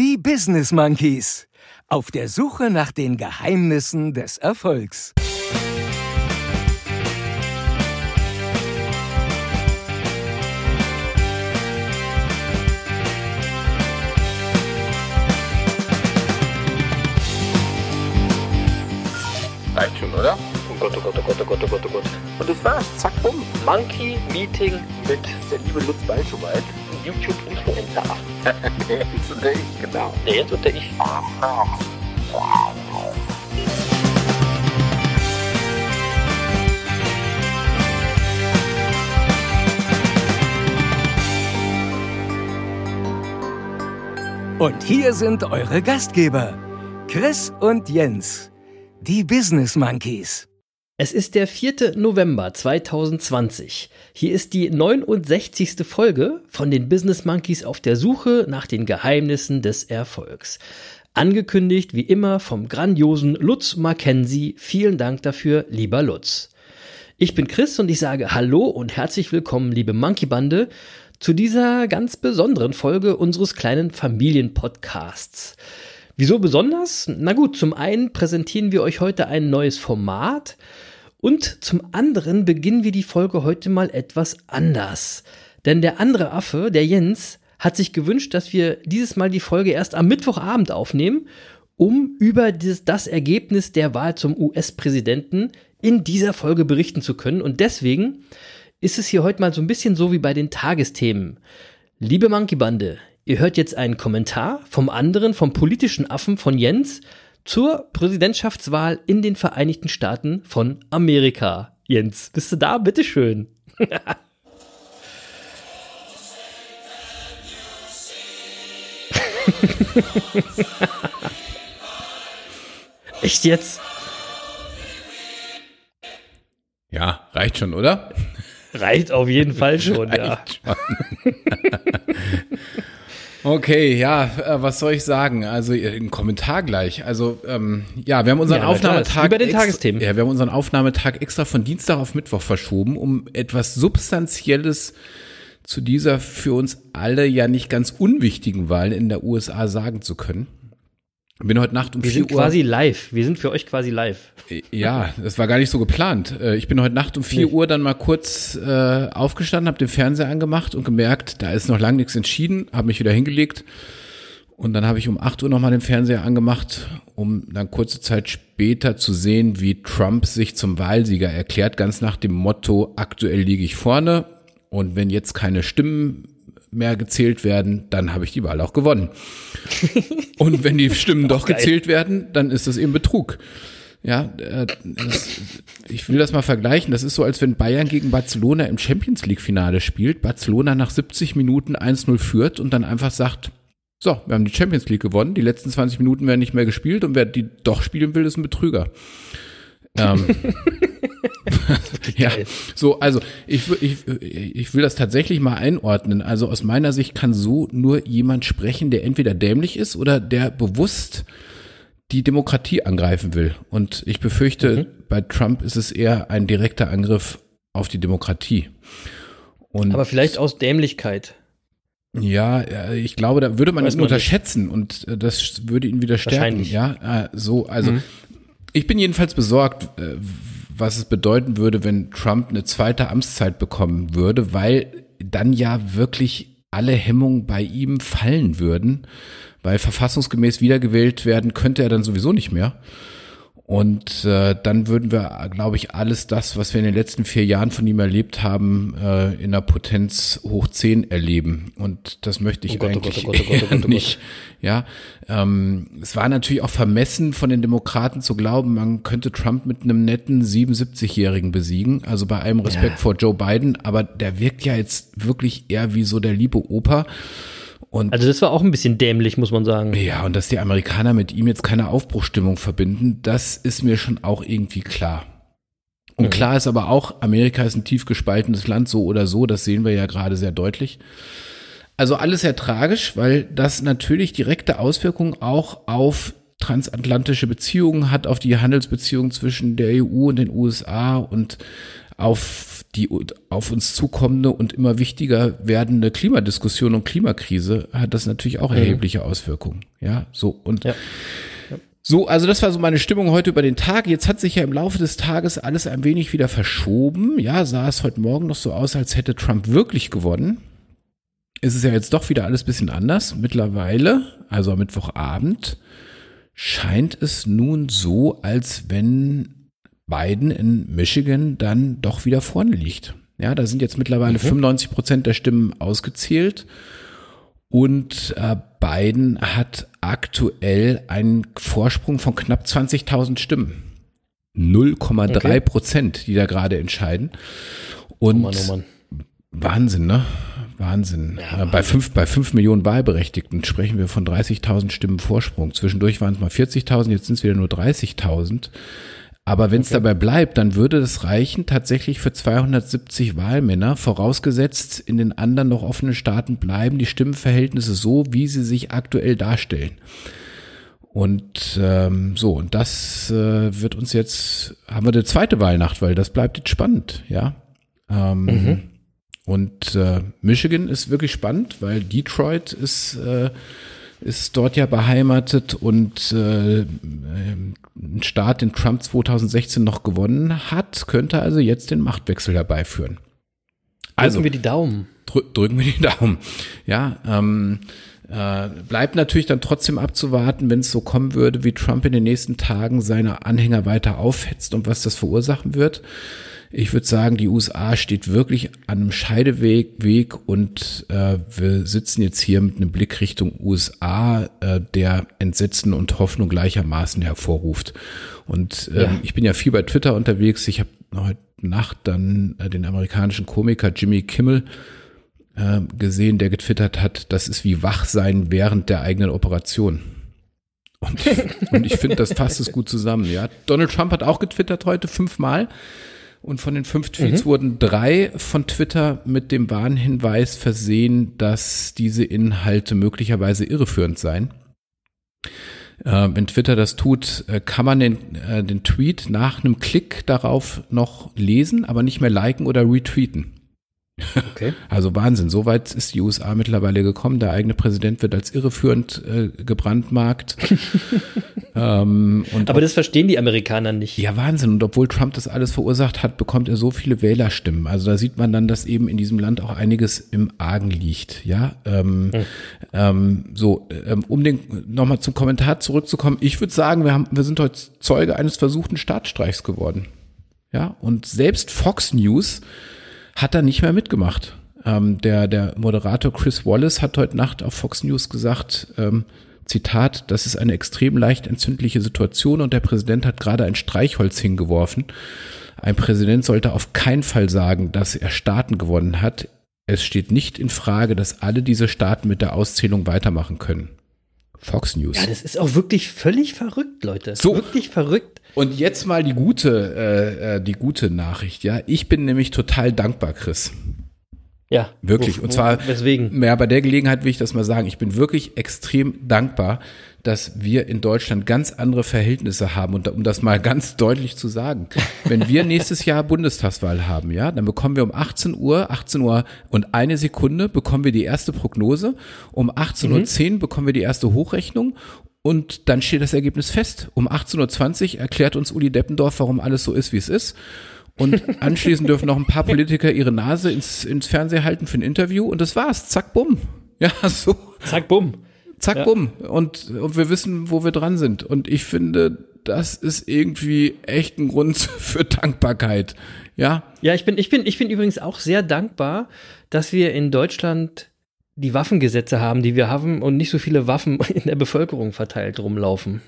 Die Business Monkeys. Auf der Suche nach den Geheimnissen des Erfolgs. Schon, oder? Oh Gott, oh Gott, oh Gott, oh Gott, oh Gott, oh Gott. Und das war's. Zack, bumm. Monkey Meeting mit Der liebe Lutz Balschowald. YouTube-Influencer. Jetzt unter ich, genau. Der jetzt unter ich. Und hier sind eure Gastgeber, Chris und Jens, die Business Monkeys. Es ist der 4. November 2020. Hier ist die 69. Folge von den Business Monkeys auf der Suche nach den Geheimnissen des Erfolgs. Angekündigt wie immer vom grandiosen Lutz Mackenzie. Vielen Dank dafür, lieber Lutz. Ich bin Chris und ich sage Hallo und herzlich willkommen, liebe Monkey Bande, zu dieser ganz besonderen Folge unseres kleinen Familienpodcasts. Wieso besonders? Na gut, zum einen präsentieren wir euch heute ein neues Format und zum anderen beginnen wir die Folge heute mal etwas anders. Denn der andere Affe, der Jens, hat sich gewünscht, dass wir dieses Mal die Folge erst am Mittwochabend aufnehmen, um über das Ergebnis der Wahl zum US-Präsidenten in dieser Folge berichten zu können. Und deswegen ist es hier heute mal so ein bisschen so wie bei den Tagesthemen. Liebe Monkey Bande, ihr hört jetzt einen Kommentar vom anderen, vom politischen Affen von Jens zur Präsidentschaftswahl in den Vereinigten Staaten von Amerika. Jens, bist du da? Bitteschön. Echt jetzt? Ja, reicht schon, oder? Reicht auf jeden Fall schon, ja. Reicht schon. okay, ja, äh, was soll ich sagen? Also äh, ein Kommentar gleich. Also ähm, ja, wir haben unseren Ja, Aufnahmetag bei den extra, Tagesthemen. Ja, wir haben unseren Aufnahmetag extra von Dienstag auf Mittwoch verschoben, um etwas Substanzielles zu dieser für uns alle ja nicht ganz unwichtigen Wahl in der USA sagen zu können. Bin heute Nacht um Wir 4 sind Uhr. quasi live. Wir sind für euch quasi live. Ja, das war gar nicht so geplant. Äh, Ich bin heute Nacht um 4 Nee. Uhr dann mal kurz äh, aufgestanden, habe den Fernseher angemacht und gemerkt, da ist noch lang nichts entschieden, habe mich wieder hingelegt und dann habe ich um 8 Uhr nochmal den Fernseher angemacht, um dann kurze Zeit später zu sehen, wie Trump sich zum Wahlsieger erklärt, ganz nach dem Motto, aktuell liege ich vorne und wenn jetzt keine Stimmen mehr gezählt werden, dann habe ich die Wahl auch gewonnen. Und wenn die Stimmen doch geil. gezählt werden, dann ist das eben Betrug. Ja, äh, das, ich will das mal vergleichen. Das ist so, als wenn Bayern gegen Barcelona im Champions League Finale spielt, Barcelona nach 70 Minuten 1-0 führt und dann einfach sagt, so, wir haben die Champions League gewonnen, die letzten 20 Minuten werden nicht mehr gespielt und wer die doch spielen will, ist ein Betrüger. Ähm, ja, so, also ich, ich, ich will das tatsächlich mal einordnen. Also aus meiner Sicht kann so nur jemand sprechen, der entweder dämlich ist oder der bewusst die Demokratie angreifen will. Und ich befürchte, bei Trump ist es eher ein direkter Angriff auf die Demokratie. Und Aber vielleicht aus Dämlichkeit. ja, äh, ich glaube, da würde man Weiß ihn man nicht. unterschätzen und äh, das würde ihn wieder stärken. Ja, äh, so, also Mhm. Ich bin jedenfalls besorgt, äh, was es bedeuten würde, wenn Trump eine zweite Amtszeit bekommen würde, weil dann ja wirklich alle Hemmungen bei ihm fallen würden, weil verfassungsgemäß wiedergewählt werden könnte er dann sowieso nicht mehr. Und äh, dann würden wir, glaube ich, alles das, was wir in den letzten vier Jahren von ihm erlebt haben, äh, in der Potenz hoch 10 erleben. Und das möchte ich Oh Gott, eigentlich oh Gott, oh Gott. nicht. Ja, ähm, es war natürlich auch vermessen von den Demokraten zu glauben, man könnte Trump mit einem netten 77-Jährigen besiegen. Also bei allem Respekt Ja. vor Joe Biden, aber der wirkt ja jetzt wirklich eher wie so der liebe Opa. Und Also das war auch ein bisschen dämlich, muss man sagen. ja, und dass die Amerikaner mit ihm jetzt keine Aufbruchstimmung verbinden, das ist mir schon auch irgendwie klar. Und Mhm. klar ist aber auch, Amerika ist ein tief gespaltenes Land, so oder so, das sehen wir ja gerade sehr deutlich. Also alles sehr tragisch, weil das natürlich direkte Auswirkungen auch auf transatlantische Beziehungen hat, auf die Handelsbeziehungen zwischen der EU und den USA und auf die auf uns zukommende und immer wichtiger werdende Klimadiskussion und Klimakrise hat das natürlich auch erhebliche Auswirkungen. Ja, so und Ja. so, also das war so meine Stimmung heute über den Tag. Jetzt hat sich ja im Laufe des Tages alles ein wenig wieder verschoben. Ja, sah es heute Morgen noch so aus, als hätte Trump wirklich gewonnen. Es ist ja jetzt doch wieder alles bisschen anders. Mittlerweile, also am Mittwochabend, scheint es nun so, als wenn Biden in Michigan dann doch wieder vorne liegt. Ja, da sind jetzt mittlerweile 95 Prozent der Stimmen ausgezählt. Und äh, Biden hat aktuell einen Vorsprung von knapp 20.000 Stimmen. 0,3 Okay. Prozent, die da gerade entscheiden. Und Oh Mann, oh Mann. Wahnsinn, ne? Wahnsinn. Äh, Bei fünf, bei fünf Millionen Wahlberechtigten sprechen wir von 30.000 Stimmen Vorsprung. Zwischendurch waren es mal 40.000, jetzt sind es wieder nur 30.000. Aber wenn es dabei bleibt, dann würde das reichen tatsächlich für 270 Wahlmänner, vorausgesetzt in den anderen noch offenen Staaten bleiben die Stimmenverhältnisse so, wie sie sich aktuell darstellen. Und ähm, so, und das äh, wird uns jetzt, haben wir eine zweite Wahlnacht, weil das bleibt jetzt spannend, ja. Ähm, Und äh, Michigan ist wirklich spannend, weil Detroit ist, äh, ist dort ja beheimatet und äh, ähm, ein Staat, den Trump 2016 noch gewonnen hat, könnte also jetzt den Machtwechsel herbeiführen. Also wir die Daumen. drü drücken wir die Daumen. Ja, ähm, äh, bleibt natürlich dann trotzdem abzuwarten, wenn es so kommen würde, wie Trump in den nächsten Tagen seine Anhänger weiter aufhetzt und was das verursachen wird. Ich würde sagen, die USA steht wirklich an einem Scheideweg Weg und äh, wir sitzen jetzt hier mit einem Blick Richtung USA, äh, der Entsetzen und Hoffnung gleichermaßen hervorruft. Und ähm, Ja. ich bin ja viel bei Twitter unterwegs. Ich habe heute Nacht dann äh, den amerikanischen Komiker Jimmy Kimmel äh, gesehen, der getwittert hat, das ist wie Wachsein während der eigenen Operation. Und, und ich finde, das fasst es gut zusammen. Ja, Donald Trump hat auch getwittert heute fünfmal. Und von den fünf Tweets wurden drei von Twitter mit dem Warnhinweis versehen, dass diese Inhalte möglicherweise irreführend seien. Äh, wenn Twitter das tut, äh, kann man den, äh, den Tweet nach einem Klick darauf noch lesen, aber nicht mehr liken oder retweeten. Okay. Also Wahnsinn, so weit ist die USA mittlerweile gekommen. Der eigene Präsident wird als irreführend äh, gebrandmarkt. ähm, Aber das verstehen die Amerikaner nicht. ja, Wahnsinn. Und obwohl Trump das alles verursacht hat, bekommt er so viele Wählerstimmen. Also da sieht man dann, dass eben in diesem Land auch einiges im Argen liegt. Ja, ähm, ähm, so, ähm, um den nochmal zum Kommentar zurückzukommen. Ich würde sagen, wir haben, wir sind heute Zeuge eines versuchten Staatsstreichs geworden. Ja, und selbst Fox News hat da nicht mehr mitgemacht. Ähm, der, der Moderator Chris Wallace hat heute Nacht auf Fox News gesagt, ähm, Zitat, das ist eine extrem leicht entzündliche Situation und der Präsident hat gerade ein Streichholz hingeworfen. Ein Präsident sollte auf keinen Fall sagen, dass er Staaten gewonnen hat. Es steht nicht in Frage, dass alle diese Staaten mit der Auszählung weitermachen können. Fox News. Ja, das ist auch wirklich völlig verrückt, Leute. So. Wirklich verrückt. Und jetzt mal die gute, äh, äh, die gute Nachricht, ja. Ich bin nämlich total dankbar, Chris. Ja. Wirklich. Wo- und wo- zwar, Weswegen? Ja, bei der Gelegenheit will ich das mal sagen. Ich bin wirklich extrem dankbar, dass wir in Deutschland ganz andere Verhältnisse haben. Und um das mal ganz deutlich zu sagen, wenn wir nächstes Jahr Bundestagswahl haben, ja, dann bekommen wir um 18 Uhr, 18 Uhr und eine Sekunde bekommen wir die erste Prognose. Um 18.10 Uhr bekommen wir die erste Hochrechnung. Und dann steht das Ergebnis fest. Um 18.20 Uhr erklärt uns Uli Deppendorf, warum alles so ist, wie es ist. Und anschließend dürfen noch ein paar Politiker ihre Nase ins, ins Fernsehen halten für ein Interview und das war's. Zack, bumm. Ja, so. Zack, bumm. Zack, Ja. bumm. Und, und wir wissen, wo wir dran sind. Und ich finde, das ist irgendwie echt ein Grund für Dankbarkeit. Ja, Ja, ich bin, ich bin, ich bin übrigens auch sehr dankbar, dass wir in Deutschland die Waffengesetze haben, die wir haben und nicht so viele Waffen in der Bevölkerung verteilt rumlaufen.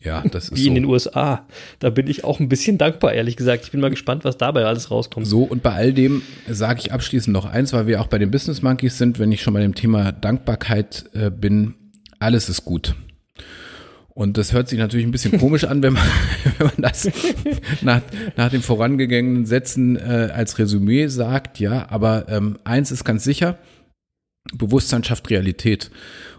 ja, das ist Wie in den so. USA. Da bin ich auch ein bisschen dankbar, ehrlich gesagt. Ich bin mal gespannt, was dabei alles rauskommt. So, und bei all dem sage ich abschließend noch eins, weil wir auch bei den Business Monkeys sind, wenn ich schon bei dem Thema Dankbarkeit äh, bin, alles ist gut. Und das hört sich natürlich ein bisschen komisch an, wenn man, wenn man das nach, nach den vorangegangenen Sätzen äh, als Resümee sagt, ja, aber ähm, eins ist ganz sicher, Bewusstsein schafft Realität.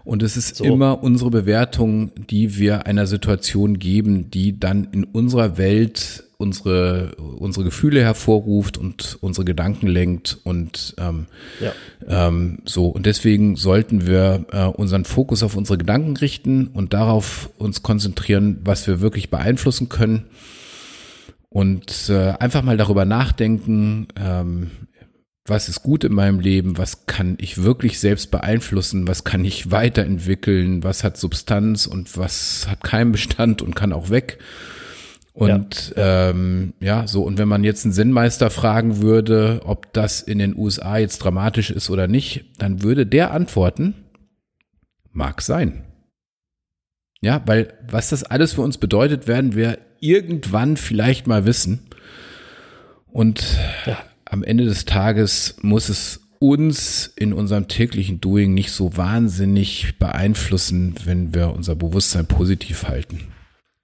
Und es ist So. immer unsere Bewertung, die wir einer Situation geben, die dann in unserer Welt unsere, unsere Gefühle hervorruft und unsere Gedanken lenkt und ähm, Ja. ähm, so. Und deswegen sollten wir äh, unseren Fokus auf unsere Gedanken richten und darauf uns konzentrieren, was wir wirklich beeinflussen können. Und äh, einfach mal darüber nachdenken, ähm, was ist gut in meinem Leben, was kann ich wirklich selbst beeinflussen, was kann ich weiterentwickeln, was hat Substanz und was hat keinen Bestand und kann auch weg. Und ja. Ähm, ja, so, und wenn man jetzt einen Zen-Meister fragen würde, ob das in den USA jetzt dramatisch ist oder nicht, dann würde der antworten, mag sein. Ja, weil was das alles für uns bedeutet, werden wir irgendwann vielleicht mal wissen. Und ja. Am Ende des Tages muss es uns in unserem täglichen Doing nicht so wahnsinnig beeinflussen, wenn wir unser Bewusstsein positiv halten.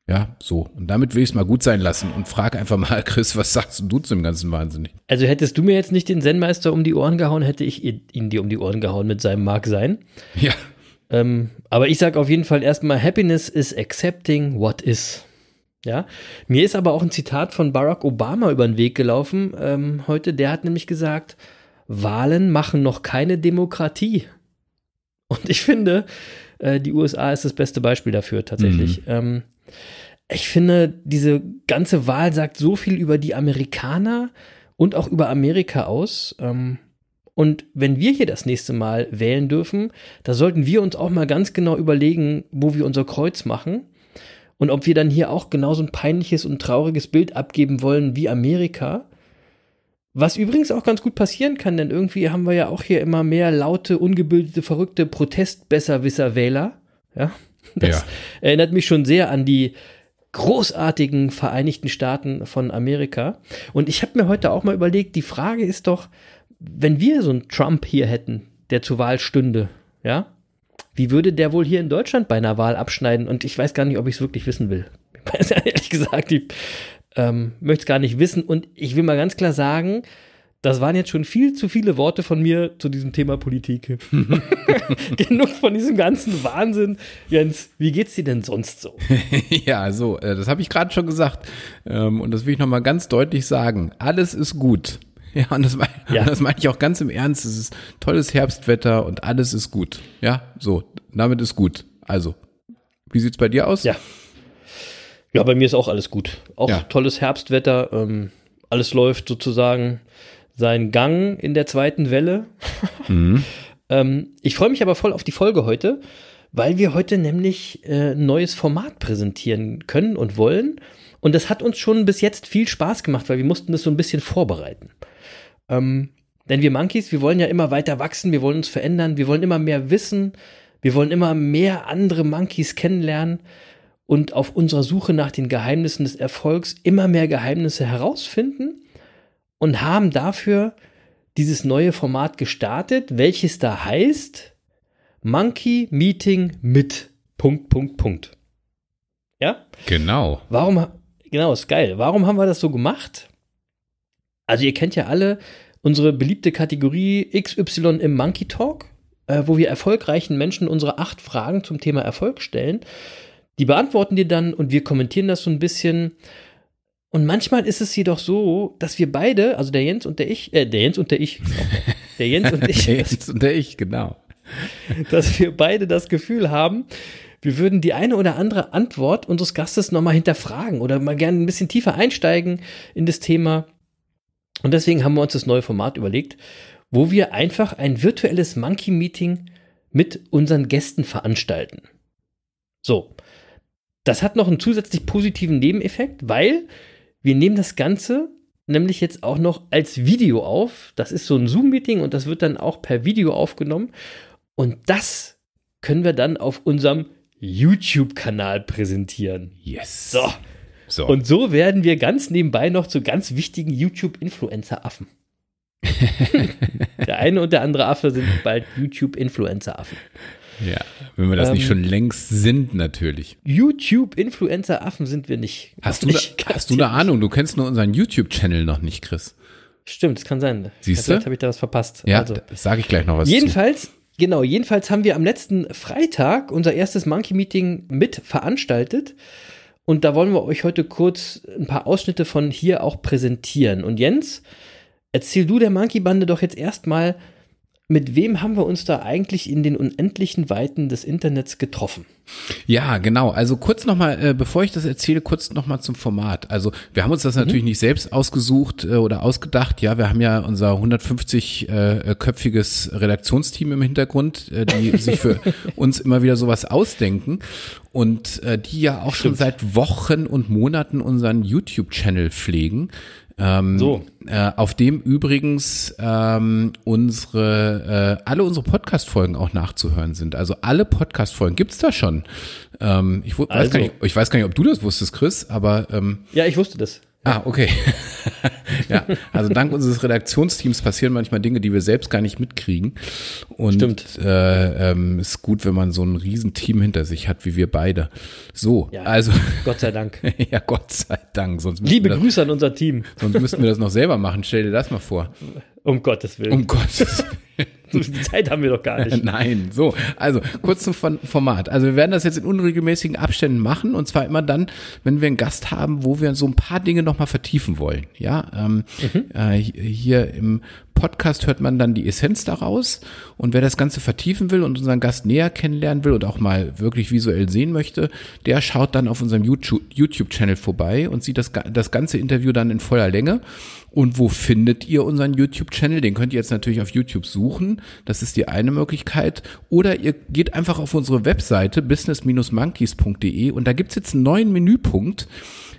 Ja, so. Und damit will ich es mal gut sein lassen und frage einfach mal, Chris, was sagst du zu dem ganzen Wahnsinn? Also hättest du mir jetzt nicht den Zen-Meister um die Ohren gehauen, hätte ich ihn dir um die Ohren gehauen mit seinem Mag sein. Ja. Ähm, aber ich sage auf jeden Fall erstmal, Happiness is accepting what is. Ja, mir ist aber auch ein Zitat von Barack Obama über den Weg gelaufen ähm, heute. Der hat nämlich gesagt, Wahlen machen noch keine Demokratie. Und ich finde, äh, die USA ist das beste Beispiel dafür tatsächlich. Mhm. Ähm, ich finde, diese ganze Wahl sagt so viel über die Amerikaner und auch über Amerika aus. Ähm, und wenn wir hier das nächste Mal wählen dürfen, da sollten wir uns auch mal ganz genau überlegen, wo wir unser Kreuz machen und ob wir dann hier auch genauso ein peinliches und trauriges Bild abgeben wollen wie Amerika. Was übrigens auch ganz gut passieren kann, denn irgendwie haben wir ja auch hier immer mehr laute, ungebildete, verrückte Protestbesserwisser-Wähler. Ja, das ja. erinnert mich schon sehr an die großartigen Vereinigten Staaten von Amerika. Und ich habe mir heute auch mal überlegt, die Frage ist doch, wenn wir so einen Trump hier hätten, der zur Wahl stünde, ja, wie würde der wohl hier in Deutschland bei einer Wahl abschneiden? Und ich weiß gar nicht, ob ich es wirklich wissen will. Ich weiß ja ehrlich gesagt, ich ähm, möchte es gar nicht wissen. Und ich will mal ganz klar sagen, das waren jetzt schon viel zu viele Worte von mir zu diesem Thema Politik. Genug von diesem ganzen Wahnsinn. Jens, wie geht's dir denn sonst so? ja, so, äh, das habe ich gerade schon gesagt. Ähm, und das will ich nochmal ganz deutlich sagen. Alles ist gut. Ja, und das, mein, ja. das meine ich auch ganz im Ernst. Es ist tolles Herbstwetter und alles ist gut. Ja, so, damit ist gut. Also, wie sieht's bei dir aus? Ja. Ja, bei mir ist auch alles gut. Auch ja. tolles Herbstwetter. Ähm, alles läuft sozusagen seinen Gang in der zweiten Welle. Mhm. ähm, ich freue mich aber voll auf die Folge heute, weil wir heute nämlich äh, ein neues Format präsentieren können und wollen. Und das hat uns schon bis jetzt viel Spaß gemacht, weil wir mussten das so ein bisschen vorbereiten. Ähm, denn wir Monkeys, wir wollen ja immer weiter wachsen, wir wollen uns verändern, wir wollen immer mehr wissen, wir wollen immer mehr andere Monkeys kennenlernen und auf unserer Suche nach den Geheimnissen des Erfolgs immer mehr Geheimnisse herausfinden und haben dafür dieses neue Format gestartet, welches da heißt Monkey Meeting mit Punkt, Punkt, Punkt. Ja? Genau. Warum, genau, ist geil. Warum haben wir das so gemacht? Also ihr kennt ja alle unsere beliebte Kategorie XY im Monkey Talk, äh, wo wir erfolgreichen Menschen unsere acht Fragen zum Thema Erfolg stellen. Die beantworten die dann und wir kommentieren das so ein bisschen. Und manchmal ist es jedoch so, dass wir beide, also der Jens und der ich, äh, der Jens und der ich, der Jens und ich, der Jens und der ich, genau, dass wir beide das Gefühl haben, wir würden die eine oder andere Antwort unseres Gastes nochmal hinterfragen oder mal gerne ein bisschen tiefer einsteigen in das Thema. Und deswegen haben wir uns das neue Format überlegt, wo wir einfach ein virtuelles Monkey Meeting mit unseren Gästen veranstalten. So. Das hat noch einen zusätzlich positiven Nebeneffekt, weil wir nehmen das Ganze nämlich jetzt auch noch als Video auf. Das ist so ein Zoom-Meeting und das wird dann auch per Video aufgenommen. Und das können wir dann auf unserem YouTube-Kanal präsentieren. Yes. So. So. Und so werden wir ganz nebenbei noch zu ganz wichtigen YouTube-Influencer-Affen. der eine und der andere Affe sind bald YouTube-Influencer-Affen. Ja, wenn wir das ähm, nicht schon längst sind, natürlich. YouTube-Influencer-Affen sind wir nicht. Hast, du, nicht, da, hast du eine Ahnung? Du kennst nur unseren YouTube-Channel noch nicht, Chris. Stimmt, das kann sein. Siehst du? Vielleicht habe ich da was verpasst. Ja, also, sage ich gleich noch was Jedenfalls, zu. genau, jedenfalls haben wir am letzten Freitag unser erstes Monkey-Meeting mit veranstaltet. Und da wollen wir euch heute kurz ein paar Ausschnitte von hier auch präsentieren. Und Jens, erzähl du der Monkey-Bande doch jetzt erstmal, mit wem haben wir uns da eigentlich in den unendlichen Weiten des Internets getroffen? Ja, genau. Also kurz nochmal, äh, bevor ich das erzähle, kurz nochmal zum Format. Also wir haben uns das natürlich nicht selbst ausgesucht äh, oder ausgedacht. Ja, wir haben ja unser 150-köpfiges Redaktionsteam im Hintergrund, äh, die sich für uns immer wieder sowas ausdenken und äh, die ja auch schon seit Wochen und Monaten unseren YouTube-Channel pflegen. Ähm, So. Äh, auf dem übrigens ähm, unsere äh, alle unsere Podcast-Folgen auch nachzuhören sind. Also alle Podcast-Folgen gibt's da schon. Ähm, ich, weiß Also. gar nicht, ich weiß gar nicht, ob du das wusstest, Chris, aber ähm, Ja, ich wusste das. Ah, okay. ja, also dank unseres Redaktionsteams passieren manchmal Dinge, die wir selbst gar nicht mitkriegen. Und Stimmt. Äh, ähm, ist gut, wenn man so ein Riesenteam hinter sich hat, wie wir beide. So, Ja. also Gott sei Dank. ja, Gott sei Dank. Sonst Liebe das, Grüße an unser Team. sonst müssten wir das noch selber machen. Stell dir das mal vor. Um Gottes Willen. Um Gottes So viel Zeit haben wir doch gar nicht. Nein, so, also kurz zum Format. Also wir werden das jetzt in unregelmäßigen Abständen machen und zwar immer dann, wenn wir einen Gast haben, wo wir so ein paar Dinge nochmal vertiefen wollen. Ja, ähm, äh, hier im Podcast hört man dann die Essenz daraus und wer das Ganze vertiefen will und unseren Gast näher kennenlernen will und auch mal wirklich visuell sehen möchte, der schaut dann auf unserem YouTube- YouTube-Channel vorbei und sieht das, das ganze Interview dann in voller Länge. Und wo findet ihr unseren YouTube-Channel? Den könnt ihr jetzt natürlich auf YouTube suchen. Das ist die eine Möglichkeit. Oder ihr geht einfach auf unsere Webseite business-monkeys.de und da gibt's jetzt einen neuen Menüpunkt,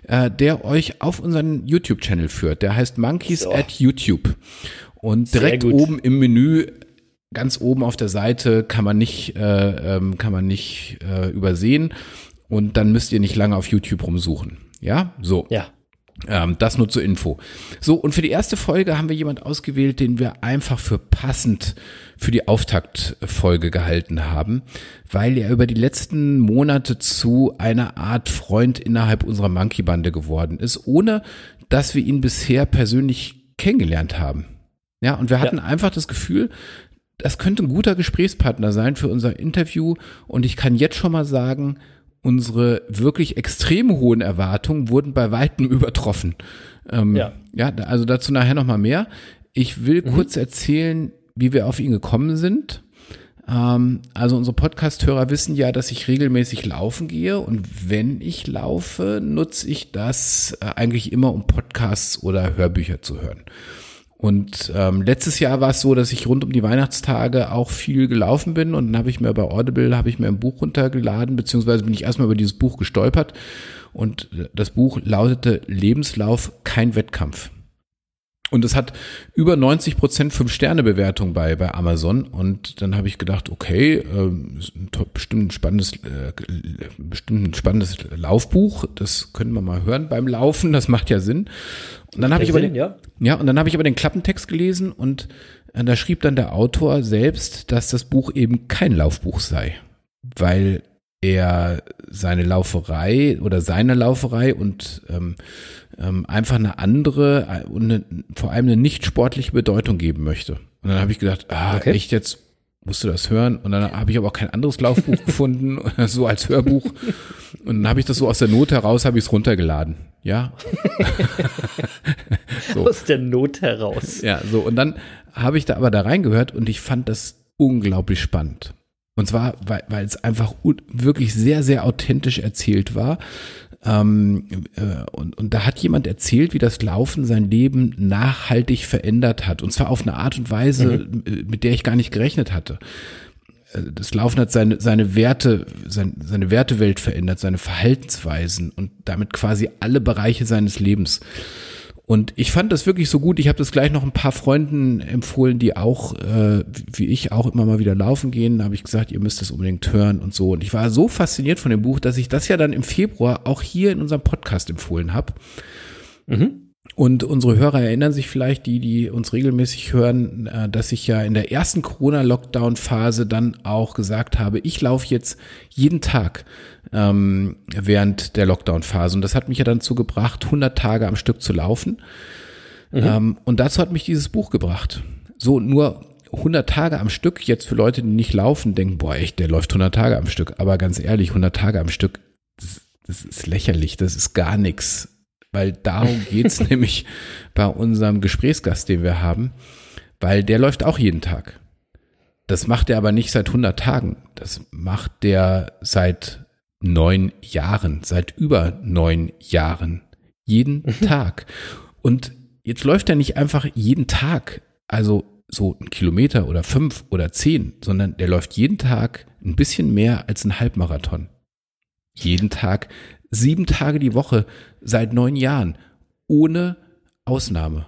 äh, der euch auf unseren YouTube-Channel führt. Der heißt Monkeys So. at YouTube. Und direkt oben im Menü ganz oben auf der Seite kann man nicht, äh, ähm, kann man nicht äh, übersehen und dann müsst ihr nicht lange auf YouTube rumsuchen. Ja, so. Ja. Ähm, das nur zur Info. So, und für die erste Folge haben wir jemand ausgewählt, den wir einfach für passend für die Auftaktfolge gehalten haben, weil er über die letzten Monate zu einer Art Freund innerhalb unserer Monkey-Bande geworden ist, ohne dass wir ihn bisher persönlich kennengelernt haben. Ja, und wir hatten einfach das Gefühl, das könnte ein guter Gesprächspartner sein für unser Interview. Und ich kann jetzt schon mal sagen, unsere wirklich extrem hohen Erwartungen wurden bei weitem übertroffen. Ähm, Ja. ja, also dazu nachher noch mal mehr. Ich will kurz erzählen, wie wir auf ihn gekommen sind. Ähm, also unsere Podcast-Hörer wissen ja, dass ich regelmäßig laufen gehe und wenn ich laufe, nutze ich das äh, eigentlich immer, um Podcasts oder Hörbücher zu hören. Und ähm, letztes Jahr war es so, dass ich rund um die Weihnachtstage auch viel gelaufen bin und dann habe ich mir bei Audible habe ich mir ein Buch runtergeladen, beziehungsweise bin ich erstmal über dieses Buch gestolpert und das Buch lautete Lebenslauf, kein Wettkampf. Und es hat über 90 Prozent Fünf-Sterne-Bewertung bei, bei Amazon. Und dann habe ich gedacht, okay, ähm, bestimmt ein spannendes, äh, bestimmt ein spannendes Laufbuch. Das können wir mal hören beim Laufen. Das macht ja Sinn. Und dann habe ich aber Sinn, den, ja. ja, und dann habe ich aber den Klappentext gelesen und äh, da schrieb dann der Autor selbst, dass das Buch eben kein Laufbuch sei, weil er seine Lauferei oder seine Lauferei und ähm, ähm, einfach eine andere äh, und eine, vor allem eine nicht sportliche Bedeutung geben möchte. Und dann habe ich gedacht, ah, Okay. echt jetzt musst du das hören? Und dann habe ich aber auch kein anderes Laufbuch gefunden, so als Hörbuch. Und dann habe ich das so aus der Not heraus, habe ich es runtergeladen. Ja, So. Aus der Not heraus. Ja, so. Und dann habe ich da aber da reingehört und ich fand das unglaublich spannend. Und zwar, weil, weil es einfach wirklich sehr, sehr authentisch erzählt war. Ähm, äh, und, und da hat jemand erzählt, wie das Laufen sein Leben nachhaltig verändert hat. Und zwar auf eine Art und Weise, äh, mit der ich gar nicht gerechnet hatte. Äh, Das Laufen hat seine, seine Werte, sein, seine Wertewelt verändert, seine Verhaltensweisen und damit quasi alle Bereiche seines Lebens. Und ich fand das wirklich so gut. Ich habe das gleich noch ein paar Freunden empfohlen, die auch, äh, wie ich, auch immer mal wieder laufen gehen. Da habe ich gesagt, ihr müsst das unbedingt hören und so. Und ich war so fasziniert von dem Buch, dass ich das ja dann im Februar auch hier in unserem Podcast empfohlen habe. Und unsere Hörer erinnern sich vielleicht, die, die uns regelmäßig hören, äh, dass ich ja in der ersten Corona-Lockdown-Phase dann auch gesagt habe, ich laufe jetzt jeden Tag ähm, während der Lockdown-Phase. Und das hat mich ja dann zugebracht, 100 Tage am Stück zu laufen. Ähm, und dazu hat mich dieses Buch gebracht. So, nur 100 Tage am Stück, jetzt für Leute, die nicht laufen, denken, boah, echt, der läuft 100 Tage am Stück. Aber ganz ehrlich, 100 Tage am Stück das ist lächerlich, das ist gar nichts. Weil darum geht's nämlich bei unserem Gesprächsgast, den wir haben, weil der läuft auch jeden Tag. Das macht er aber nicht seit 100 Tagen. Das macht der seit neun Jahren, seit über neun Jahren. Jeden Tag. Und jetzt läuft er nicht einfach jeden Tag, also so ein Kilometer oder fünf oder zehn, sondern der läuft jeden Tag ein bisschen mehr als ein Halbmarathon. Jeden Tag, sieben Tage die Woche, seit neun Jahren, ohne Ausnahme.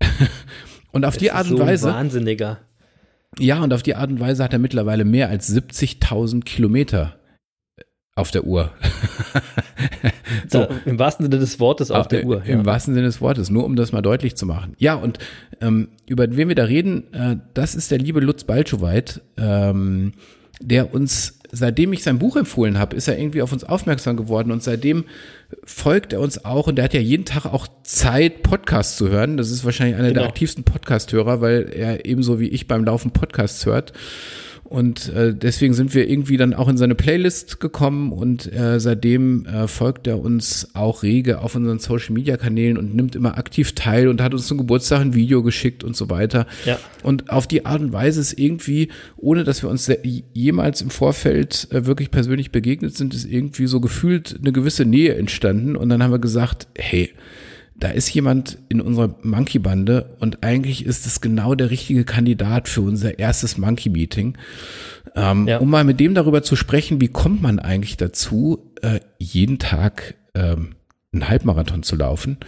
und auf Das die Art so und ein Weise. Wahnsinniger. Ja, und auf die Art und Weise hat er mittlerweile mehr als 70.000 Kilometer auf der Uhr. so, Da, Im wahrsten Sinne des Wortes auf der äh, Uhr. Im ja. wahrsten Sinne des Wortes, nur um das mal deutlich zu machen. Ja, und ähm, über wen wir da reden, äh, das ist der liebe Lutz Balschowait, ähm, der uns, seitdem ich sein Buch empfohlen habe, ist er irgendwie auf uns aufmerksam geworden und seitdem folgt er uns auch und der hat ja jeden Tag auch Zeit, Podcasts zu hören. Das ist wahrscheinlich einer der Genau. aktivsten Podcast-Hörer, weil er ebenso wie ich beim Laufen Podcasts hört. Und äh, deswegen sind wir irgendwie dann auch in seine Playlist gekommen und äh, seitdem äh, folgt er uns auch rege auf unseren Social Media Kanälen und nimmt immer aktiv teil und hat uns zum Geburtstag ein Video geschickt und so weiter. Ja. Und auf die Art und Weise ist irgendwie, ohne dass wir uns jemals im Vorfeld äh, wirklich persönlich begegnet sind, ist irgendwie so gefühlt eine gewisse Nähe entstanden. Und dann haben wir gesagt, hey, da ist jemand in unserer Monkey-Bande und eigentlich ist es genau der richtige Kandidat für unser erstes Monkey-Meeting. Ähm, Ja. Um mal mit dem darüber zu sprechen, wie kommt man eigentlich dazu, äh, jeden Tag ähm, einen Halbmarathon zu laufen?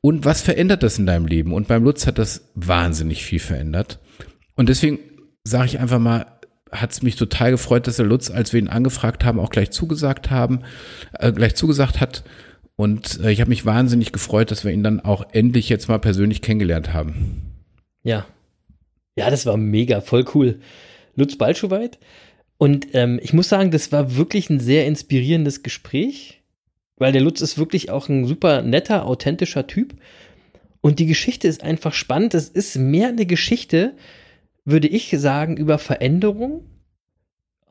Und was verändert das in deinem Leben? Und beim Lutz hat das wahnsinnig viel verändert. Und deswegen sage ich einfach mal, hat es mich total gefreut, dass der Lutz, als wir ihn angefragt haben, auch gleich zugesagt haben, äh, gleich zugesagt hat. Und äh, ich habe mich wahnsinnig gefreut, dass wir ihn dann auch endlich jetzt mal persönlich kennengelernt haben. Ja. Ja, das war mega, voll cool. Lutz Balschowait. Und ähm, ich muss sagen, das war wirklich ein sehr inspirierendes Gespräch, weil der Lutz ist wirklich auch ein super netter, authentischer Typ. Und die Geschichte ist einfach spannend. Es ist mehr eine Geschichte, würde ich sagen, über Veränderung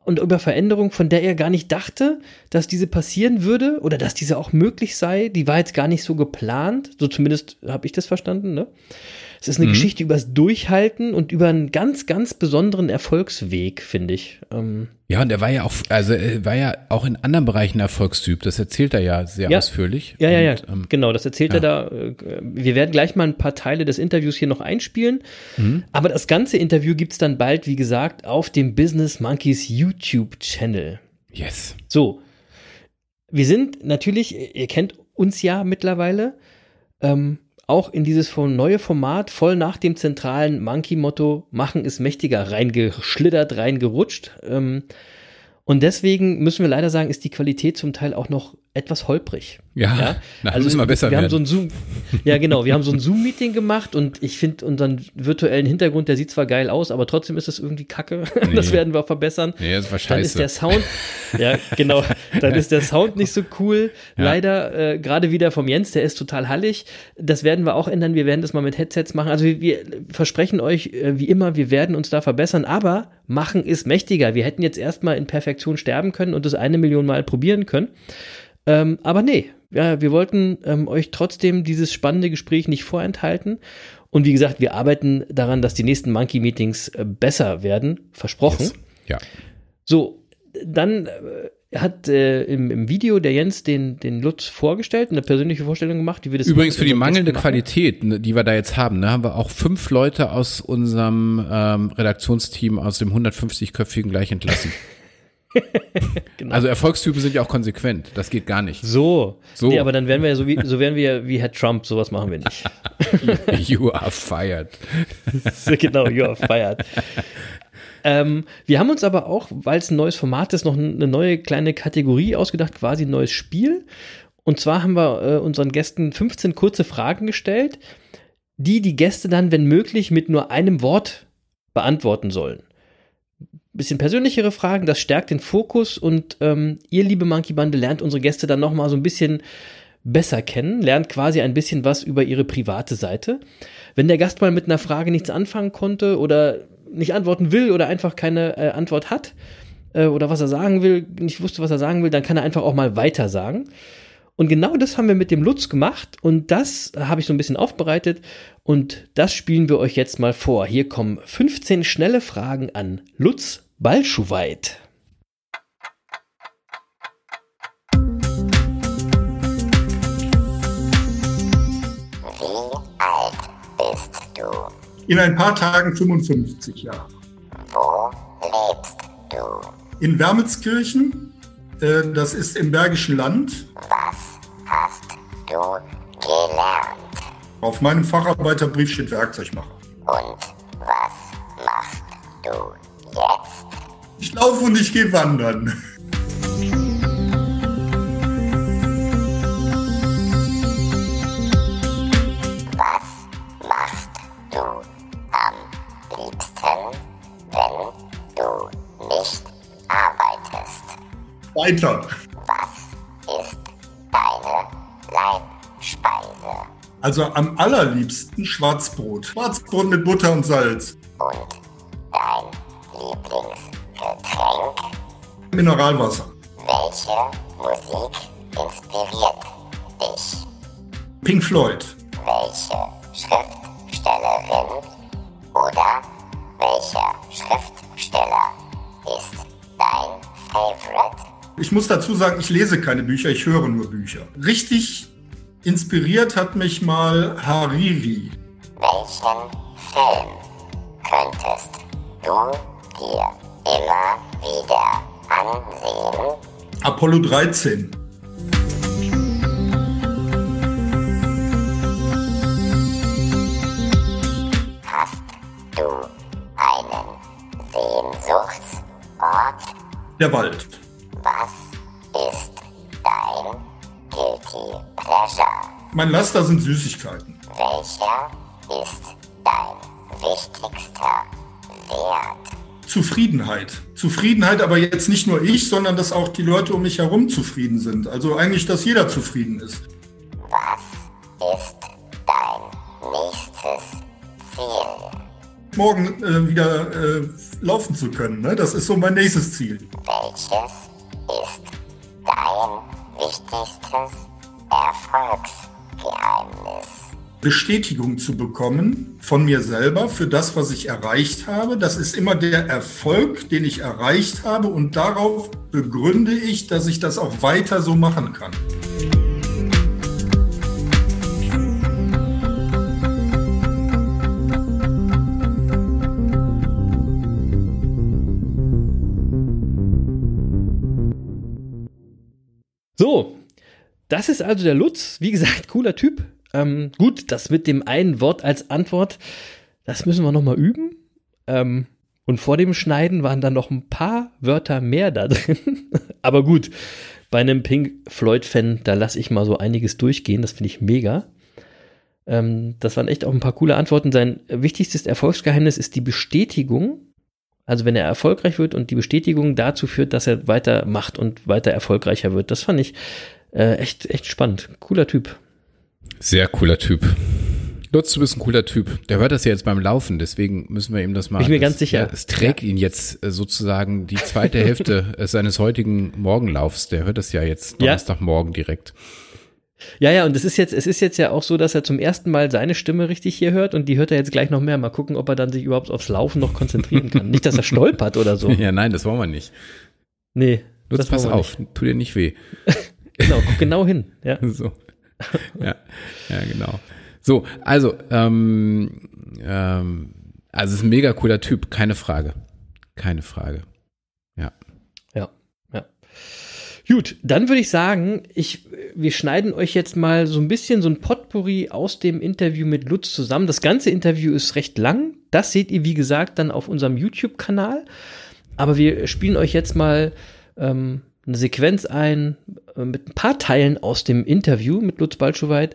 und über Veränderung, von der er gar nicht dachte, dass diese passieren würde oder dass diese auch möglich sei. Die war jetzt gar nicht so geplant. So zumindest habe ich das verstanden. Ne? Es ist eine Mhm. Geschichte übers Durchhalten und über einen ganz, ganz besonderen Erfolgsweg, finde ich. Ähm, Ja, und er war ja auch, also er war ja auch in anderen Bereichen Erfolgstyp. Das erzählt er ja sehr Ja. ausführlich. ja, ja, ja, Und, ähm, genau, das erzählt ja. er da. äh, Wir werden gleich mal ein paar Teile des Interviews hier noch einspielen. Mhm. Aber das ganze Interview gibt es dann bald, wie gesagt, auf dem Business Monkeys YouTube-Channel. yes. So, wir sind natürlich, ihr kennt uns ja mittlerweile, ähm, auch in dieses neue Format voll nach dem zentralen Monkey-Motto Machen ist mächtiger reingeschlittert, reingerutscht. Ähm, und deswegen müssen wir leider sagen, ist die Qualität zum Teil auch noch etwas holprig. Ja, na, müssen wir besser wir haben werden. so ein Zoom, ja genau, wir haben so ein Zoom-Meeting gemacht und ich finde unseren virtuellen Hintergrund, der sieht zwar geil aus, aber trotzdem ist es irgendwie kacke. Das Nee. werden wir verbessern. Nee, das war Dann ist scheiße. der Sound, ja genau, dann ist der Sound nicht so cool. Ja. Leider äh, gerade wieder vom Jens, der ist total hallig. Das werden wir auch ändern. Wir werden das mal mit Headsets machen. Also wir, wir versprechen euch äh, wie immer, wir werden uns da verbessern. Aber machen ist mächtiger. Wir hätten jetzt erstmal in Perfektion sterben können und das eine Million Mal probieren können. Ähm, aber nee, ja, wir wollten ähm, euch trotzdem dieses spannende Gespräch nicht vorenthalten. Und wie gesagt, wir arbeiten daran, dass die nächsten Monkey-Meetings äh, besser werden. Versprochen. Yes. Ja. So, dann äh, hat äh, im, im Video der Jens den, den Lutz vorgestellt, eine persönliche Vorstellung gemacht, wie wir das Übrigens für die mangelnde machen. Qualität, ne, die wir da jetzt haben, ne, haben wir auch fünf Leute aus unserem ähm, Redaktionsteam aus dem 150-köpfigen gleich entlassen. Genau. Also Erfolgstypen sind ja auch konsequent. Das geht gar nicht. So. So. Nee, aber dann wären wir ja so wie, so wären wir ja wie Herr Trump, sowas machen wir nicht. You are fired. Genau, you are fired. Ähm, wir haben uns aber auch, weil es ein neues Format ist, noch eine neue kleine Kategorie ausgedacht, quasi ein neues Spiel. Und zwar haben wir äh, unseren Gästen 15 kurze Fragen gestellt, die die Gäste dann, wenn möglich, mit nur einem Wort beantworten sollen. Bisschen persönlichere Fragen, das stärkt den Fokus und ähm, ihr, liebe Monkey Bande, lernt unsere Gäste dann nochmal so ein bisschen besser kennen, lernt quasi ein bisschen was über ihre private Seite. Wenn der Gast mal mit einer Frage nichts anfangen konnte oder nicht antworten will oder einfach keine äh, Antwort hat, äh, oder was er sagen will, nicht wusste, was er sagen will, dann kann er einfach auch mal weiter sagen. Und genau das haben wir mit dem Lutz gemacht und das habe ich so ein bisschen aufbereitet und das spielen wir euch jetzt mal vor. Hier kommen 15 schnelle Fragen an Lutz Balschuweit. Wie alt bist du? In ein paar Tagen 55 Jahre. Wo lebst du? In Wermelskirchen, äh, das ist im Bergischen Land, Was hast du gelernt? auf meinem Facharbeiterbrief steht Werkzeugmacher. Und was machst du jetzt? Ich laufe und ich gehe wandern. Weiter. Was ist deine Leibspeise? Also am allerliebsten Schwarzbrot. Schwarzbrot mit Butter und Salz. Und dein Lieblingsgetränk? Mineralwasser. Welche Musik inspiriert dich? Pink Floyd. Ich muss dazu sagen, ich lese keine Bücher, ich höre nur Bücher. Richtig inspiriert hat mich mal Hariri. Welchen Film könntest du dir immer wieder ansehen? Apollo 13. Hast du einen Sehnsuchtsort? Der Wald. Mein Laster sind Süßigkeiten. Welcher ist dein wichtigster Wert? Zufriedenheit. Zufriedenheit, aber jetzt nicht nur ich, sondern dass auch die Leute um mich herum zufrieden sind. Also eigentlich, dass jeder zufrieden ist. Was ist dein nächstes Ziel? Morgen äh, wieder äh, laufen zu können. Ne? Das ist so mein nächstes Ziel. Bestätigung zu bekommen von mir selber für das, was ich erreicht habe. Das ist immer der Erfolg, den ich erreicht habe und darauf begründe ich, dass ich das auch weiter so machen kann. So, das ist also der Lutz. Wie gesagt, cooler Typ. Ähm, gut, das mit dem einen Wort als Antwort, das müssen wir noch mal üben. Ähm, und vor dem Schneiden waren dann noch ein paar Wörter mehr da drin. Aber gut, bei einem Pink Floyd-Fan, da lasse ich mal so einiges durchgehen. Das finde ich mega. Ähm, das waren echt auch ein paar coole Antworten. Sein wichtigstes Erfolgsgeheimnis ist die Bestätigung. Also wenn er erfolgreich wird und die Bestätigung dazu führt, dass er weitermacht und weiter erfolgreicher wird. Das fand ich äh, echt, echt spannend. Cooler Typ. Sehr cooler Typ. Lutz, du bist ein cooler Typ. Der hört das ja jetzt beim Laufen, deswegen müssen wir ihm das mal. Bin ich mir das, ganz sicher. Ja, es trägt ihn jetzt äh, sozusagen die zweite Hälfte äh, seines heutigen Morgenlaufs. Der hört das ja jetzt Ja. Donnerstagmorgen direkt. Ja, ja, und es ist jetzt, es ist jetzt ja auch so, dass er zum ersten Mal seine Stimme richtig hier hört und die hört er jetzt gleich noch mehr. Mal gucken, ob er dann sich überhaupt aufs Laufen noch konzentrieren kann. nicht, dass er stolpert oder so. Ja, nein, das wollen wir nicht. Nee. Lutz, das pass wollen wir auf, tu dir nicht weh. Nicht. Genau, guck genau hin. Ja. So. Ja, ja, genau. So, also, ähm, ähm, also es ist ein mega cooler Typ, keine Frage. Keine Frage. Ja. Ja, ja. Gut, dann würde ich sagen, ich, wir schneiden euch jetzt mal so ein bisschen so ein Potpourri aus dem Interview mit Lutz zusammen. Das ganze Interview ist recht lang. Das seht ihr, wie gesagt, dann auf unserem YouTube-Kanal. Aber wir spielen euch jetzt mal ähm, eine Sequenz ein äh, mit ein paar Teilen aus dem Interview mit Lutz Balschowait.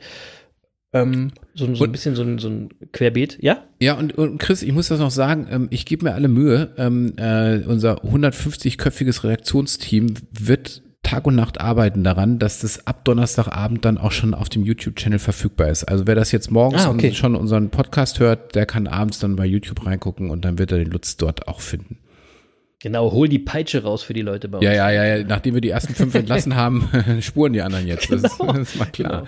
Ähm, so, so ein bisschen so ein, so ein Querbeet. Ja? Ja, und, und Chris, ich muss das noch sagen, ähm, ich gebe mir alle Mühe. Ähm, äh, unser 150-köpfiges Redaktionsteam wird Tag und Nacht arbeiten daran, dass das ab Donnerstagabend dann auch schon auf dem YouTube-Channel verfügbar ist. Also wer das jetzt morgens Ah, okay. schon unseren Podcast hört, der kann abends dann bei YouTube reingucken und dann wird er den Lutz dort auch finden. Genau, hol die Peitsche raus für die Leute bei uns. Ja, ja, ja, ja. Nachdem wir die ersten fünf entlassen haben, spuren die anderen jetzt. Das, ist, Genau. das ist mal klar.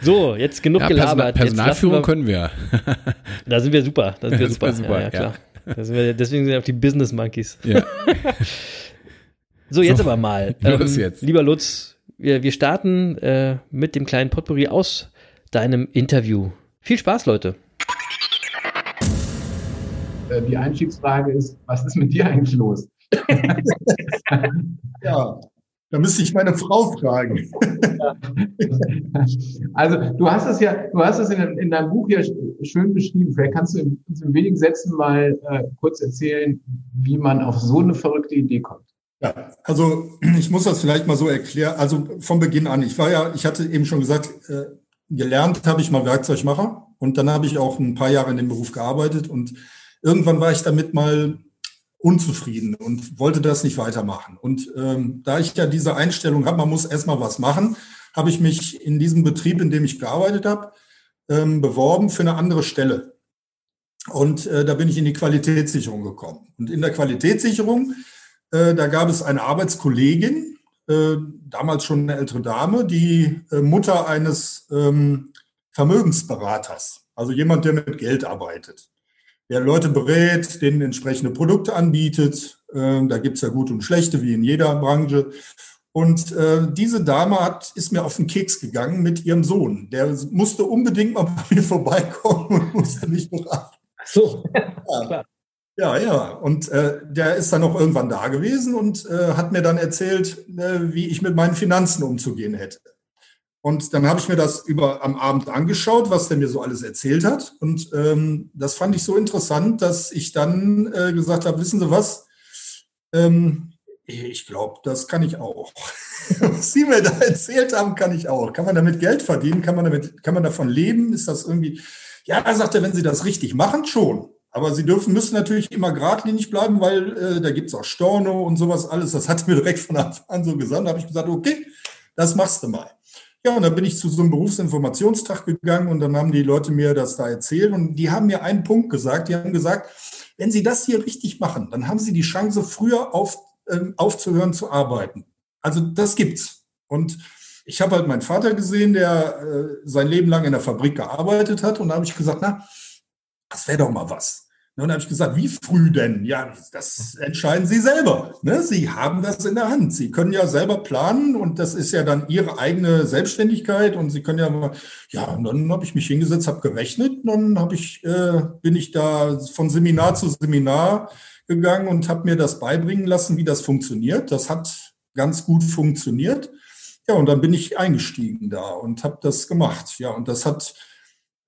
So, jetzt genug Ja, Person, gelabert. Personalführung jetzt lassen können wir. wir, Da sind wir super. Da sind wir Das super. super, ja, klar. Wir, deswegen sind wir auch die Business Monkeys. Ja. So, jetzt So, aber mal. Ähm, los jetzt. Lieber Lutz, wir, wir starten äh, mit dem kleinen Potpourri aus deinem Interview. Viel Spaß, Leute. Äh, Die Einstiegsfrage ist, was ist mit dir eigentlich los? Ja, da müsste ich meine Frau fragen. Also du hast es ja, du hast es in, in deinem Buch ja sch- schön beschrieben. Vielleicht kannst du in, uns in wenigen Sätzen mal äh, kurz erzählen, wie man auf so eine verrückte Idee kommt. Ja, also ich muss das vielleicht mal so erklären. Also vom Beginn an, ich war ja, ich hatte eben schon gesagt, äh, gelernt habe ich mal Werkzeugmacher und dann habe ich auch ein paar Jahre in dem Beruf gearbeitet und irgendwann war ich damit mal unzufrieden und wollte das nicht weitermachen. Und ähm, da ich ja diese Einstellung habe, man muss erstmal was machen, habe ich mich in diesem Betrieb, in dem ich gearbeitet habe, ähm, beworben für eine andere Stelle. Und äh, da bin ich in die Qualitätssicherung gekommen. Und in der Qualitätssicherung äh, da gab es eine Arbeitskollegin, äh, damals schon eine ältere Dame, die äh, Mutter eines ähm, Vermögensberaters, also jemand, der mit Geld arbeitet, der Leute berät, denen entsprechende Produkte anbietet. Äh, da gibt es ja gute und schlechte, wie in jeder Branche. Und äh, diese Dame hat, ist mir auf den Keks gegangen mit ihrem Sohn. Der musste unbedingt mal bei mir vorbeikommen und musste mich beraten. So. Ja. Ja, ja. Und äh, der ist dann noch irgendwann da gewesen und äh, hat mir dann erzählt, äh, wie ich mit meinen Finanzen umzugehen hätte. Und dann habe ich mir das über am Abend angeschaut, was der mir so alles erzählt hat. Und ähm, das fand ich so interessant, dass ich dann äh, gesagt habe, wissen Sie was? Ähm, ich glaube, das kann ich auch. Was Sie mir da erzählt haben, kann ich auch. Kann man damit Geld verdienen? Kann man damit, kann man davon leben? Ist das irgendwie? Ja, er sagte, wenn Sie das richtig machen, schon. Aber Sie dürfen, müssen natürlich immer geradlinig bleiben, weil äh, da gibt's auch Storno und sowas alles. Das hat er mir direkt von Anfang an so gesagt. Da habe ich gesagt, okay, das machst du mal. Ja, und dann bin ich zu so einem Berufsinformationstag gegangen und dann haben die Leute mir das da erzählt und die haben mir einen Punkt gesagt. Die haben gesagt, wenn Sie das hier richtig machen, dann haben Sie die Chance, früher auf, ähm, aufzuhören zu arbeiten. Also das gibt's. Und ich habe halt meinen Vater gesehen, der äh, sein Leben lang in der Fabrik gearbeitet hat und da habe ich gesagt, na, das wäre doch mal was. Und dann habe ich gesagt, wie früh denn? Ja, das entscheiden Sie selber. Ne? Sie haben das in der Hand. Sie können ja selber planen und das ist ja dann Ihre eigene Selbstständigkeit und Sie können ja mal, ja, und dann habe ich mich hingesetzt, habe gerechnet und dann habe ich, äh, bin ich da von Seminar zu Seminar gegangen und habe mir das beibringen lassen, wie das funktioniert. Das hat ganz gut funktioniert. Ja, und dann bin ich eingestiegen da und habe das gemacht. Ja, und das hat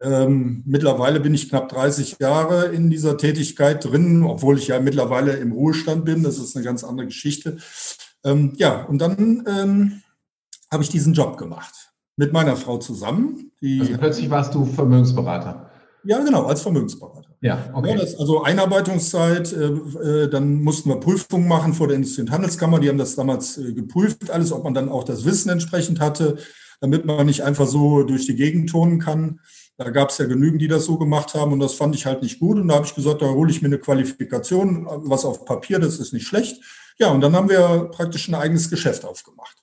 ähm, mittlerweile bin ich knapp 30 Jahre in dieser Tätigkeit drin, obwohl ich ja mittlerweile im Ruhestand bin. Das ist eine ganz andere Geschichte. Ähm, ja, und dann ähm, habe ich diesen Job gemacht mit meiner Frau zusammen. Also plötzlich warst du Vermögensberater. ja, genau, als Vermögensberater. Ja, Ja, okay. das, also Einarbeitungszeit, äh, äh, dann mussten wir Prüfungen machen vor der Industrie- und Handelskammer. Die haben das damals äh, geprüft, alles, ob man dann auch das Wissen entsprechend hatte, damit man nicht einfach so durch die Gegend turnen kann. Da gab es ja genügend, die das so gemacht haben und das fand ich halt nicht gut. Und da habe ich gesagt, da hole ich mir eine Qualifikation, was auf Papier, das ist nicht schlecht. Ja, und dann haben wir praktisch ein eigenes Geschäft aufgemacht.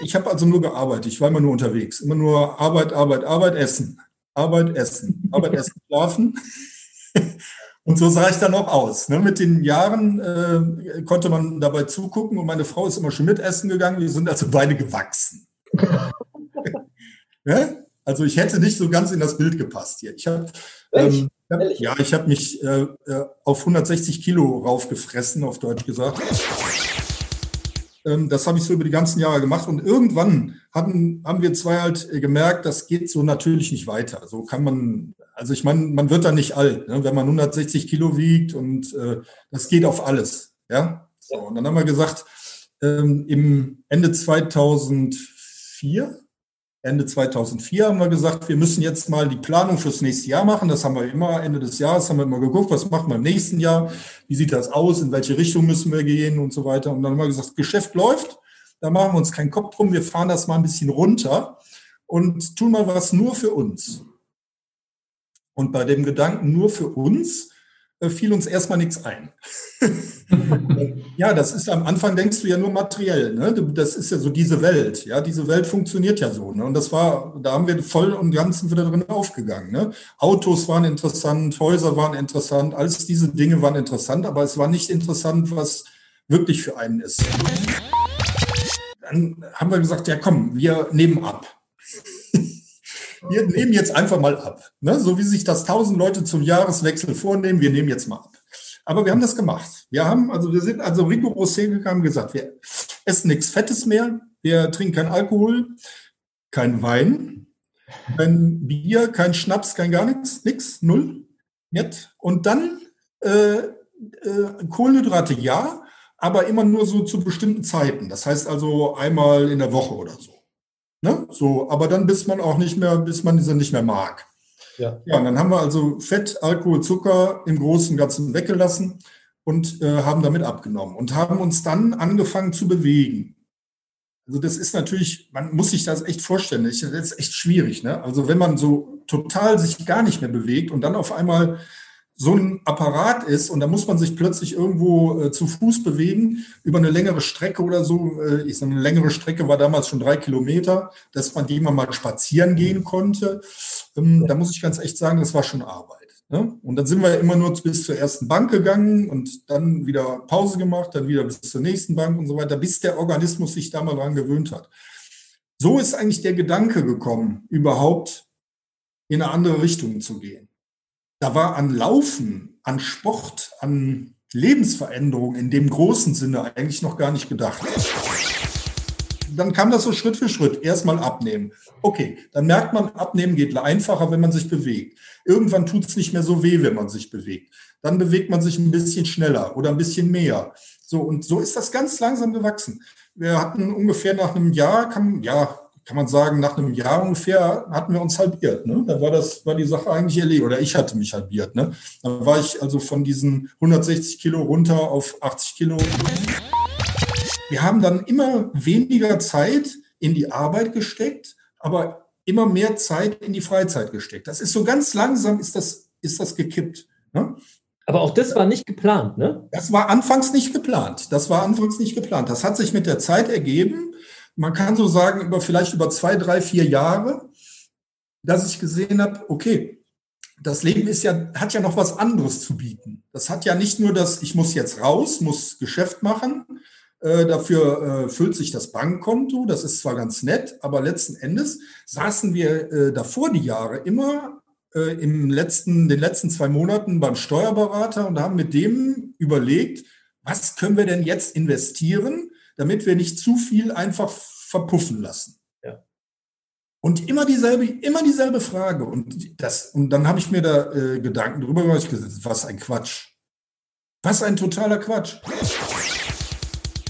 Ich habe also nur gearbeitet, ich war immer nur unterwegs. Immer nur Arbeit, Arbeit, Arbeit, Essen. Arbeit, Essen. Arbeit, Essen, Schlafen. Und so sah ich dann auch aus. Ne? Mit den Jahren äh, konnte man dabei zugucken und meine Frau ist immer schon mit essen gegangen. Wir sind also beide gewachsen. ja? Also ich hätte nicht so ganz in das Bild gepasst hier. Ich habe ähm, ja, ich habe mich äh, äh, auf 160 Kilo raufgefressen, auf Deutsch gesagt. Ähm, das habe ich so über die ganzen Jahre gemacht und irgendwann hatten, haben wir zwei halt äh, gemerkt, das geht so natürlich nicht weiter. So kann man, also ich meine, man wird da nicht alt, ne? wenn man 160 Kilo wiegt und äh, das geht auf alles. Ja, so und dann haben wir gesagt, ähm, im Ende 2004 Ende 2004 haben wir gesagt, wir müssen jetzt mal die Planung fürs nächste Jahr machen. Das haben wir immer Ende des Jahres haben wir immer geguckt, was machen wir im nächsten Jahr? Wie sieht das aus? In welche Richtung müssen wir gehen und so weiter? Und dann haben wir gesagt, Geschäft läuft. Da machen wir uns keinen Kopf drum. Wir fahren das mal ein bisschen runter und tun mal was nur für uns. Und bei dem Gedanken nur für uns fiel uns erstmal nichts ein. ja, das ist am Anfang denkst du ja nur materiell, ne? Das ist ja so diese Welt, ja, diese Welt funktioniert ja so, ne? Und das war, da haben wir voll und ganz wieder drin aufgegangen, ne? Autos waren interessant, Häuser waren interessant, alles diese Dinge waren interessant, aber es war nicht interessant, was wirklich für einen ist. Dann haben wir gesagt, ja komm, wir nehmen ab. Wir nehmen jetzt einfach mal ab. Ne? So wie sich das tausend Leute zum Jahreswechsel vornehmen, wir nehmen jetzt mal ab. Aber wir haben das gemacht. Wir haben, also wir sind also rigoros hingegangen, gesagt, wir essen nichts Fettes mehr, wir trinken kein Alkohol, kein Wein, kein Bier, kein Schnaps, kein gar nichts, nichts, null, nett. Und dann äh, äh, Kohlenhydrate ja, aber immer nur so zu bestimmten Zeiten. Das heißt also einmal in der Woche oder so. Ne? So, aber dann bis man auch nicht mehr, bis man diese nicht mehr mag. Ja. ja, und dann haben wir also Fett, Alkohol, Zucker im Großen und Ganzen weggelassen und äh, haben damit abgenommen und haben uns dann angefangen zu bewegen. Also das ist natürlich, man muss sich das echt vorstellen, das ist echt schwierig. Ne? Also wenn man so total sich gar nicht mehr bewegt und dann auf einmal so ein Apparat ist und da muss man sich plötzlich irgendwo äh, zu Fuß bewegen über eine längere Strecke oder so. Äh, ich sage, eine längere Strecke war damals schon drei Kilometer, dass man die mal spazieren gehen konnte. Ähm, da muss ich ganz echt sagen, das war schon Arbeit. Ne? Und dann sind wir immer nur bis zur ersten Bank gegangen und dann wieder Pause gemacht, dann wieder bis zur nächsten Bank und so weiter, bis der Organismus sich da mal dran gewöhnt hat. So ist eigentlich der Gedanke gekommen, überhaupt in eine andere Richtung zu gehen da war an Laufen, an Sport, an Lebensveränderung in dem großen Sinne eigentlich noch gar nicht gedacht. Dann kam das so Schritt für Schritt. Erstmal abnehmen. Okay, dann merkt man, abnehmen geht einfacher, wenn man sich bewegt. Irgendwann tut es nicht mehr so weh, wenn man sich bewegt. Dann bewegt man sich ein bisschen schneller oder ein bisschen mehr. So, und so ist das ganz langsam gewachsen. Wir hatten ungefähr nach einem Jahr, kam, ja, kann man sagen, nach einem Jahr ungefähr hatten wir uns halbiert. Ne? Da war das, war die Sache eigentlich erledigt. Oder ich hatte mich halbiert. Ne? Da war ich also von diesen 160 Kilo runter auf 80 Kilo. Wir haben dann immer weniger Zeit in die Arbeit gesteckt, aber immer mehr Zeit in die Freizeit gesteckt. Das ist so ganz langsam ist das, ist das gekippt. Ne? Aber auch das war nicht geplant, ne? Das war anfangs nicht geplant. Das war anfangs nicht geplant. Das hat sich mit der Zeit ergeben man kann so sagen, über vielleicht über zwei, drei, vier Jahre, dass ich gesehen habe, okay, das Leben ist ja, hat ja noch was anderes zu bieten. Das hat ja nicht nur das, ich muss jetzt raus, muss Geschäft machen, äh, dafür äh, füllt sich das Bankkonto, das ist zwar ganz nett, aber letzten Endes saßen wir äh, davor die Jahre immer äh, im letzten, den letzten zwei Monaten beim Steuerberater und haben mit dem überlegt, was können wir denn jetzt investieren, damit wir nicht zu viel einfach verpuffen lassen. Ja. Und immer dieselbe, immer dieselbe Frage. Und, das, und dann habe ich mir da äh, Gedanken drüber gemacht. Was ein Quatsch. Was ein totaler Quatsch.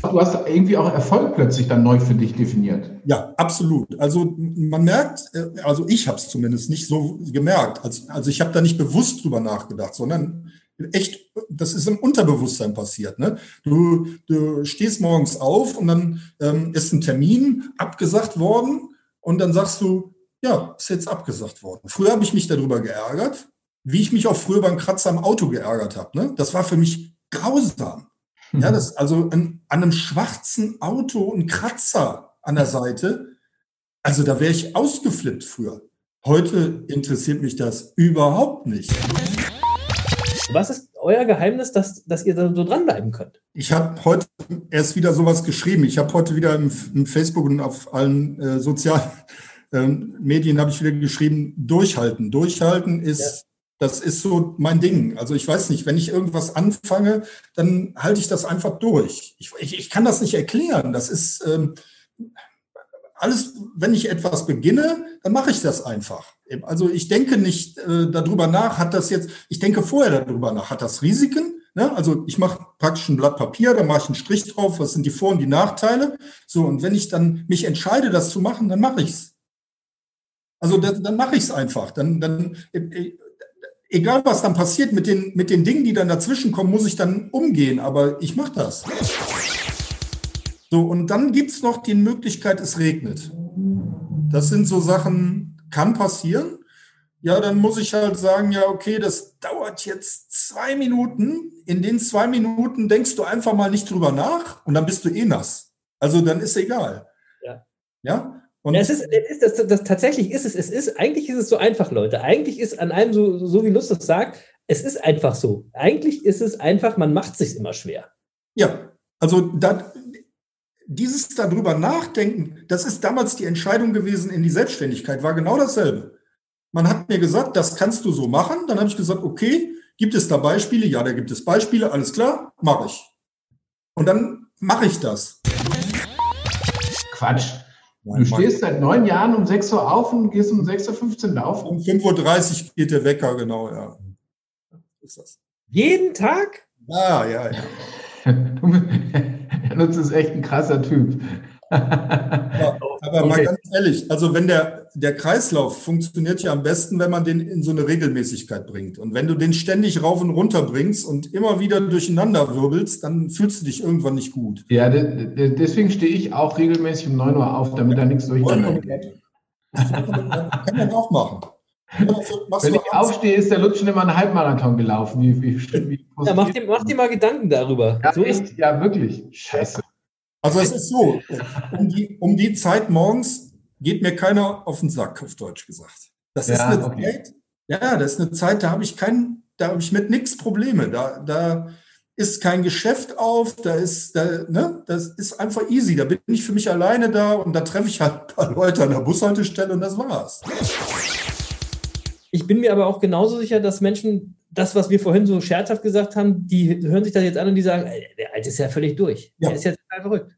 Du hast irgendwie auch Erfolg plötzlich dann neu für dich definiert. Ja, absolut. Also man merkt, äh, also ich habe es zumindest nicht so gemerkt. Also, also ich habe da nicht bewusst drüber nachgedacht, sondern echt, das ist im Unterbewusstsein passiert. Ne? Du, du stehst morgens auf und dann ähm, ist ein Termin abgesagt worden und dann sagst du, ja, ist jetzt abgesagt worden. Früher habe ich mich darüber geärgert, wie ich mich auch früher beim Kratzer am Auto geärgert habe. Ne? Das war für mich grausam. Mhm. Ja, das, also an, an einem schwarzen Auto ein Kratzer an der Seite, also da wäre ich ausgeflippt früher. Heute interessiert mich das überhaupt nicht. Was ist euer Geheimnis, dass, dass ihr da so dranbleiben könnt? Ich habe heute erst wieder sowas geschrieben. Ich habe heute wieder im, im, Facebook und auf allen äh, sozialen äh, Medien habe ich wieder geschrieben, durchhalten. Durchhalten ist, ja. das ist so mein Ding. Also ich weiß nicht, wenn ich irgendwas anfange, dann halte ich das einfach durch. Ich, ich, ich kann das nicht erklären. Das ist ähm, alles, wenn ich etwas beginne, dann mache ich das einfach. Also ich denke nicht äh, darüber nach, hat das jetzt, ich denke vorher darüber nach, hat das Risiken? Ne? Also ich mache praktisch ein Blatt Papier, da mache ich einen Strich drauf, was sind die Vor- und die Nachteile. So, und wenn ich dann mich entscheide, das zu machen, dann mache ich's. Also das, dann mache ich's einfach. Dann, dann, äh, äh, egal was dann passiert mit den, mit den Dingen, die dann dazwischen kommen, muss ich dann umgehen, aber ich mache das. So, und dann gibt's noch die Möglichkeit, es regnet. Das sind so Sachen, kann passieren. ja, dann muss ich halt sagen, ja, okay, das dauert jetzt zwei Minuten. In den zwei Minuten denkst du einfach mal nicht drüber nach und dann bist du eh nass. Also dann ist egal. Ja. Ja. Und Ja, es ist, es ist das, das, tatsächlich ist es, es ist, eigentlich ist es so einfach, Leute. Eigentlich ist an einem so, so wie Lust das sagt, es ist einfach so. Eigentlich ist es einfach, man macht sich immer schwer. Ja, also da, dieses darüber nachdenken, das ist damals die Entscheidung gewesen in die Selbstständigkeit, war genau dasselbe. Man hat mir gesagt, das kannst du so machen. Dann habe ich gesagt, okay, gibt es da Beispiele? Ja, da gibt es Beispiele, alles klar, mache ich. Und dann mache ich das. Quatsch. Du stehst seit neun Jahren um 6 Uhr auf und gehst um 6.15 Uhr laufen. Um 5.30 Uhr geht der Wecker, genau, ja. Ist das. Jeden Tag? Ja, ja, ja. Nutz ist echt ein krasser Typ. Ja, aber mal Okay. ganz ehrlich, also wenn der, der Kreislauf funktioniert ja am besten, wenn man den in so eine Regelmäßigkeit bringt. Und wenn du den ständig rauf und runter bringst und immer wieder durcheinander wirbelst, dann fühlst du dich irgendwann nicht gut. Ja, de- de- deswegen stehe ich auch regelmäßig um 9 Uhr auf, damit da nichts durcheinander geht. Das kann man auch machen. Wenn ich aufstehe, ist der Lutsch schon immer einen Halbmarathon gelaufen. Wie, wie, wie Ja, mach dir, mach dir mal Gedanken darüber. ja, so ist, echt? ja, wirklich. Scheiße. Also es ist so, um die, um die Zeit morgens geht mir keiner auf den Sack, auf Deutsch gesagt. Das ist Ja, eine okay. Zeit, ja, das ist eine Zeit, da habe ich kein, da habe ich mit nichts Probleme. Da, da ist kein Geschäft auf, da ist, da, ne, das ist einfach easy. Da bin ich für mich alleine da und da treffe ich halt ein paar Leute an der Bushaltestelle und das war's. Ich bin mir aber auch genauso sicher, dass Menschen, das, was wir vorhin so scherzhaft gesagt haben, die hören sich das jetzt an und die sagen, der Alte ist ja völlig durch. Ja. Der ist ja total verrückt.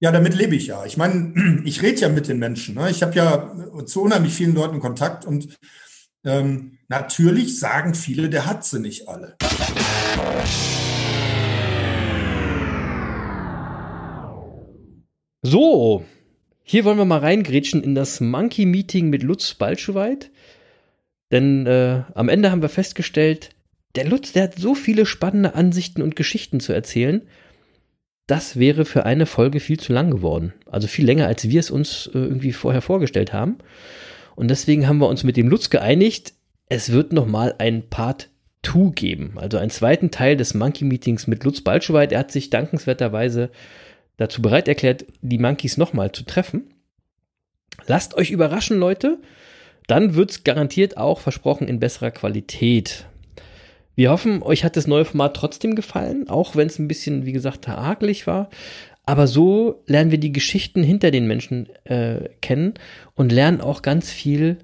Ja, damit lebe ich ja. Ich meine, ich rede ja mit den Menschen. Ne? Ich habe ja zu unheimlich vielen Leuten Kontakt und ähm, natürlich sagen viele, der hat sie nicht alle. So, hier wollen wir mal reingrätschen in das Monkey Meeting mit Lutz Balschowait. Denn äh, am Ende haben wir festgestellt, der Lutz, der hat so viele spannende Ansichten und Geschichten zu erzählen. Das wäre für eine Folge viel zu lang geworden. Also viel länger, als wir es uns äh, irgendwie vorher vorgestellt haben. Und deswegen haben wir uns mit dem Lutz geeinigt, es wird nochmal ein Part 2 geben. Also einen zweiten Teil des Monkey Meetings mit Lutz Balschowait. Er hat sich dankenswerterweise dazu bereit erklärt, die Monkeys nochmal zu treffen. Lasst euch überraschen, Leute. Dann wird es garantiert auch versprochen in besserer Qualität. Wir hoffen, euch hat das neue Format trotzdem gefallen, auch wenn es ein bisschen, wie gesagt, hakelig war. Aber so lernen wir die Geschichten hinter den Menschen äh, kennen und lernen auch ganz viel,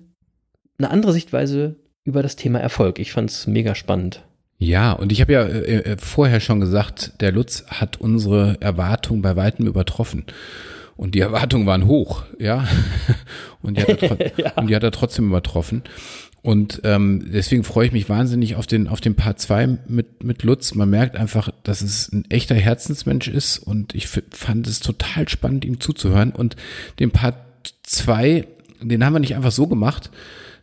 eine andere Sichtweise über das Thema Erfolg. Ich fand es mega spannend. Ja, und ich habe ja äh, äh, vorher schon gesagt, der Lutz hat unsere Erwartungen bei weitem übertroffen. Und die Erwartungen waren hoch, ja. Und die hat er, tro- und die hat er trotzdem übertroffen. Und ähm, deswegen freue ich mich wahnsinnig auf den, auf den Part 2 mit, mit Lutz. Man merkt einfach, dass es ein echter Herzensmensch ist und ich fand es total spannend, ihm zuzuhören. Und den Part 2, den haben wir nicht einfach so gemacht,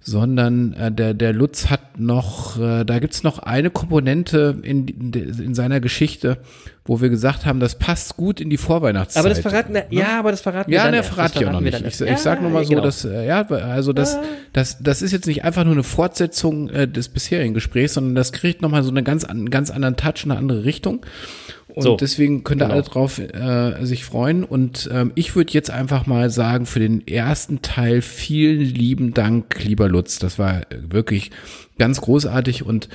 sondern äh, der, der Lutz hat noch, äh, da gibt's noch eine Komponente in, in, in seiner Geschichte, wo wir gesagt haben, das passt gut in die Vorweihnachtszeit. Aber das verraten, wir- ja, aber das verraten wir Ja, dann ne, erst. Verrate ich auch noch wir nicht. Ich, ich sag nur mal so, genau. dass, äh, ja, also das, das, das ist jetzt nicht einfach nur eine Fortsetzung äh, des bisherigen Gesprächs, sondern das kriegt nochmal so eine ganz, an- einen ganz anderen Touch, eine andere Richtung. Und So, deswegen könnt ihr genau. alle drauf äh, sich freuen. Und ähm, ich würde jetzt einfach mal sagen, für den ersten Teil vielen lieben Dank, lieber Lutz. Das war äh, wirklich ganz großartig und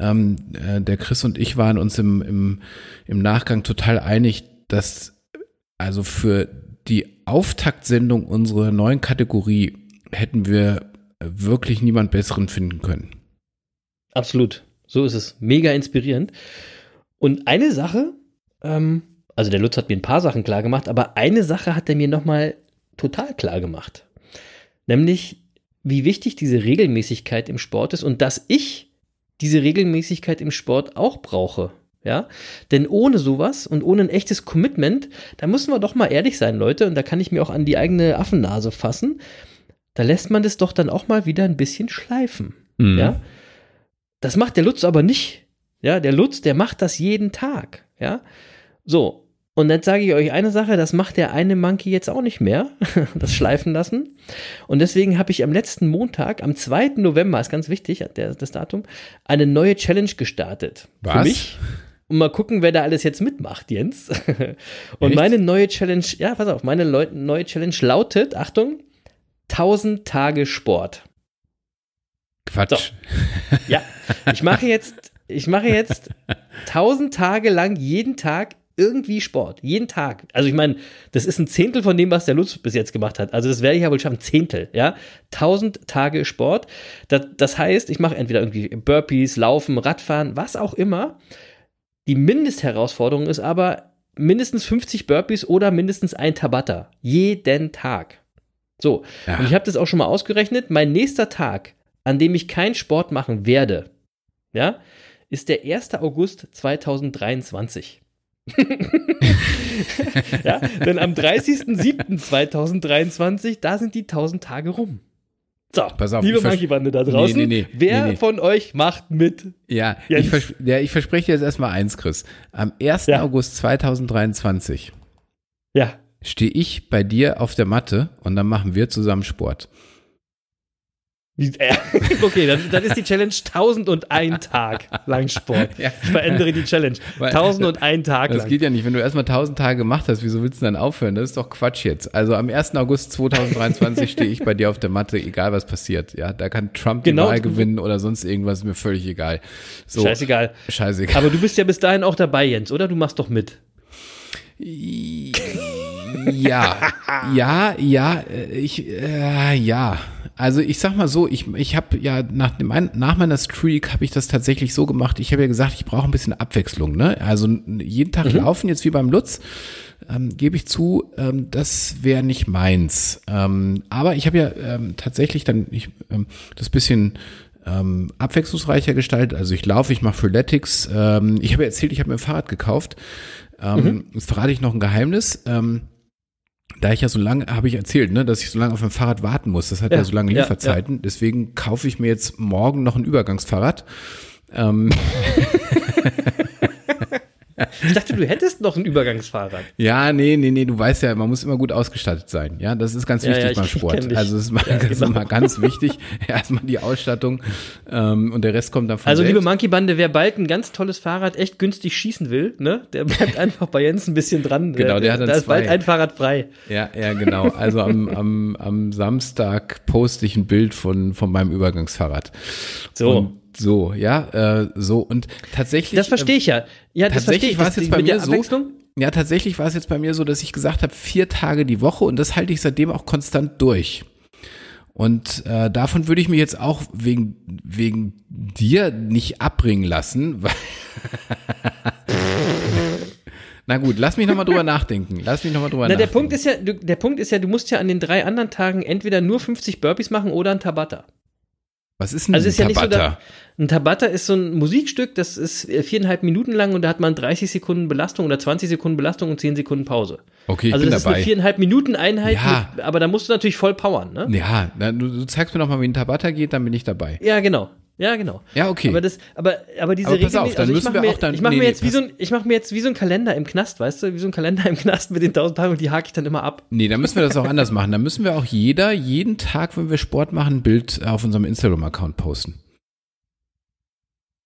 ähm, äh, der Chris und ich waren uns im, im, im Nachgang total einig, dass also für die Auftaktsendung unserer neuen Kategorie hätten wir wirklich niemand besseren finden können. Absolut. So ist es. Mega inspirierend. Und eine Sache, ähm, also der Lutz hat mir ein paar Sachen klar gemacht, aber eine Sache hat er mir nochmal total klar gemacht. Nämlich, wie wichtig diese Regelmäßigkeit im Sport ist und dass ich diese Regelmäßigkeit im Sport auch brauche. Ja, denn ohne sowas und ohne ein echtes Commitment, da müssen wir doch mal ehrlich sein, Leute, und da kann ich mir auch an die eigene Affennase fassen. Da lässt man das doch dann auch mal wieder ein bisschen schleifen. Mhm. Ja, das macht der Lutz aber nicht. Ja, der Lutz, der macht das jeden Tag. Ja, so. Und dann sage ich euch eine Sache, das macht der eine Monkey jetzt auch nicht mehr, das schleifen lassen. Und deswegen habe ich am letzten Montag, am 2. November, ist ganz wichtig, der, das Datum, eine neue Challenge gestartet. Für Was? mich. Und mal gucken, wer da alles jetzt mitmacht, Jens. Und Echt? meine neue Challenge, ja, pass auf, meine Leu neue Challenge lautet, Achtung, 1000 Tage Sport. Quatsch. Ja, ich mache jetzt, ich mache jetzt 1000 Tage lang jeden Tag irgendwie Sport. Jeden Tag. Also ich meine, das ist ein Zehntel von dem, was der Lutz bis jetzt gemacht hat. Also das werde ich ja wohl schaffen. Zehntel, ja. 1000 Tage Sport. Das, das heißt, ich mache entweder irgendwie Burpees, Laufen, Radfahren, was auch immer. Die Mindestherausforderung ist aber mindestens 50 Burpees oder mindestens ein Tabata. Jeden Tag. So. Ja. Und ich habe das auch schon mal ausgerechnet. Mein nächster Tag, an dem ich keinen Sport machen werde, ja, ist der 1. August 2023. ja, denn am 30.07.2023, da sind die 1000 Tage rum. So, Pass auf, liebe Monkey-Bande da draußen, Nee, nee, nee, wer von euch macht mit? Ja, ich, ja, ich verspreche dir jetzt erstmal eins, Chris. Am 1. Ja. August 2023 Ja, stehe ich bei dir auf der Matte und dann machen wir zusammen Sport. Äh, okay, dann, dann ist die Challenge 1001 Tag lang Sport. Ja. Ich verändere die Challenge. Weil- 1001 Tag Das lang. geht ja nicht. Wenn du erstmal 1000 Tage gemacht hast, wieso willst du dann aufhören? Das ist doch Quatsch jetzt. Also am 1. August 2023 stehe ich bei dir auf der Matte, egal was passiert. Ja, da kann Trump die Genau. Wahl gewinnen oder sonst irgendwas, ist mir völlig egal. So, Scheißegal. Scheißegal. Aber du bist ja bis dahin auch dabei, Jens, oder? Du machst doch mit. Ja, ja, ja, äh, ich, äh, ja. Also ich sag mal so, ich, ich habe ja nach, dem, nach meiner Streak habe ich das tatsächlich so gemacht. Ich habe ja gesagt, ich brauche ein bisschen Abwechslung. Ne? Also jeden Tag laufen jetzt wie beim Lutz. Ähm, Gebe ich zu, ähm, das wäre nicht meins. Ähm, aber ich habe ja ähm, tatsächlich dann ich, ähm, das bisschen ähm, abwechslungsreicher gestaltet. Also ich laufe, ich mache Freeletics. Ähm, ich habe ja erzählt, ich habe mir ein Fahrrad gekauft. Ähm, Jetzt verrate ich noch ein Geheimnis. Ähm, da ich ja so lange, habe ich erzählt, ne, dass ich so lange auf ein Fahrrad warten muss. Das hat ja, Ja, so lange ja, Lieferzeiten. Deswegen kaufe ich mir jetzt morgen noch ein Übergangsfahrrad. Ähm, Ich dachte, du hättest noch ein Übergangsfahrrad. ja, nee, nee, nee, du weißt ja, man muss immer gut ausgestattet sein. Ja, das ist ganz Ja, wichtig ja, beim Sport. Also das ist, mal, Ja, ist genau. immer ganz wichtig. Erstmal die Ausstattung ähm, und der Rest kommt dann von Also, selbst. liebe Monkey-Bande, wer bald ein ganz tolles Fahrrad echt günstig schießen will, ne, der bleibt einfach bei Jens ein bisschen dran. Genau, der hat dann Da ist bald zwei. ein Fahrrad frei. Ja, ja, genau. Also am, am, am Samstag poste ich ein Bild von, von meinem Übergangsfahrrad. So. Und so, ja, äh, so. Und tatsächlich. Das verstehe ich ja. Ja, das verstehe Tatsächlich ich. war es jetzt bei mir der so. Ja, tatsächlich war es jetzt bei mir so, dass ich gesagt habe, vier Tage die Woche und das halte ich seitdem auch konstant durch. Und äh, davon würde ich mich jetzt auch wegen, wegen dir nicht abbringen lassen. Weil Na gut, lass mich nochmal drüber nachdenken. Lass mich nochmal drüber Na, der nachdenken. Punkt ist ja, du, der Punkt ist ja, du musst ja an den drei anderen Tagen entweder nur 50 Burpees machen oder ein Tabata. Was ist denn Also ein ist ja nicht so, Tabata? da, ein Tabata ist so ein Musikstück, das ist viereinhalb Minuten lang und da hat man 30 Sekunden Belastung oder 20 Sekunden Belastung und 10 Sekunden Pause. Okay, ich also bin das ist dabei. eine viereinhalb Minuten Einheit, Ja. mit, aber da musst du natürlich voll powern, ne? Ja, na, du, du zeigst mir noch mal, wie ein Tabata geht, dann bin ich dabei. Ja, genau. Ja, genau. Ja, okay. Aber das, aber, aber diese Aber pass auf, dann also ich müssen mache wir mir, auch dann- ich mache nee, mir nee, jetzt wie so ein, ich mache mir jetzt wie so ein Kalender im Knast, weißt du, wie so ein Kalender im Knast mit den 1000 Tagen und die hake ich dann immer ab. Nee, dann müssen wir das auch anders machen. Dann müssen wir auch jeder, jeden Tag, wenn wir Sport machen, ein Bild auf unserem Instagram-Account posten.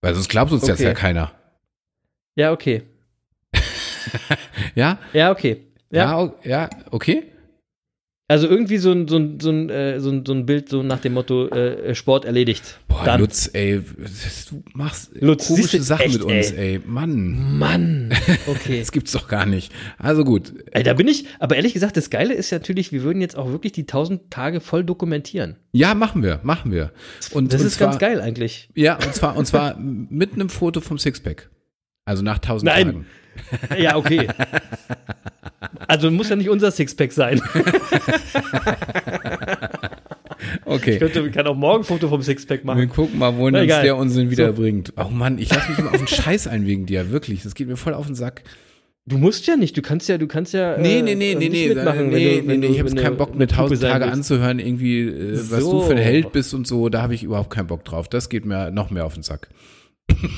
Weil sonst glaubt uns jetzt Okay. ja keiner. Ja, okay. Ja? Ja, okay. Ja. Ja okay? Also irgendwie so ein, so ein, so ein, äh, so ein, so ein Bild so nach dem Motto äh, Sport erledigt. Boah, Dann. Lutz, ey, du machst Lutz, komische Sachen echt, mit uns, ey. ey. Mann, Mann. Okay. das gibt's doch gar nicht. Also gut. Ey, da bin ich, aber ehrlich gesagt, das Geile ist natürlich, wir würden jetzt auch wirklich die 1000 Tage voll dokumentieren. Ja, machen wir, machen wir. Und, Das und ist zwar, ganz geil eigentlich. Ja, und zwar, und zwar mit einem Foto vom Sixpack. Also nach 1000 Nein. Tagen. Ja, okay. Also muss ja nicht unser Sixpack sein. Okay. Ich könnte, kann auch morgen ein Foto vom Sixpack Wir machen. gucken mal, wohin Na, uns der Unsinn wieder So. bringt. Oh Mann, ich lasse mich immer auf den Scheiß ein wegen dir, wirklich. Das geht mir voll auf den Sack. Du musst ja nicht, du kannst ja, du kannst ja. Nee, äh, nee, nee, nee, nicht nee, mitmachen, nee, nee, du, nee, du, ich habe jetzt keinen Bock, mir tausend Tage willst. anzuhören, irgendwie, äh, was So. du für ein Held bist und so, da habe ich überhaupt keinen Bock drauf. Das geht mir noch mehr auf den Sack.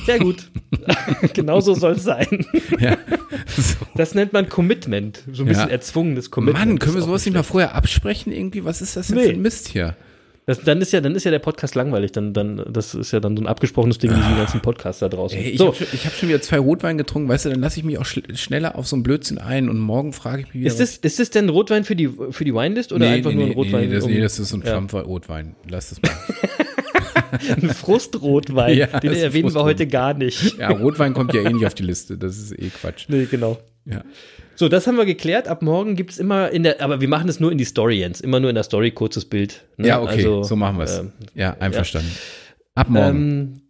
Sehr gut. Genauso soll es sein. Ja. So. Das nennt man Commitment. So ein bisschen Ja. erzwungenes Commitment. Mann, können wir sowas nicht mal vorher absprechen irgendwie? Was ist das denn Nee. für ein Mist hier? Das, dann, ist ja, dann ist ja der Podcast langweilig. Dann, dann, das ist ja dann so ein abgesprochenes Ding wie die ganzen Podcasts da draußen. Ey, ich so, habe schon, hab schon wieder zwei Rotwein getrunken, weißt du, dann lasse ich mich auch schneller auf so einen Blödsinn ein und morgen frage ich mich wieder. ist das, ist das denn Rotwein für die, für die Winelist oder einfach nur ein Rotwein? Nee, das, um- nee, das ist ein ja. Trump-Rotwein. Lass das mal. ein Frustrotwein. Ja, Den erwähnen wir Frustrotwein. heute gar nicht. Ja, Rotwein kommt ja eh nicht auf die Liste. Das ist eh Quatsch. Nee, genau. Ja. So, das haben wir geklärt. Ab morgen gibt es immer in der, aber wir machen es nur in die Story, Jens. Immer nur in der Story, kurzes Bild. ne? Ja, okay, Also, so machen wir es. ähm, ja, einverstanden. Ab morgen. Ähm,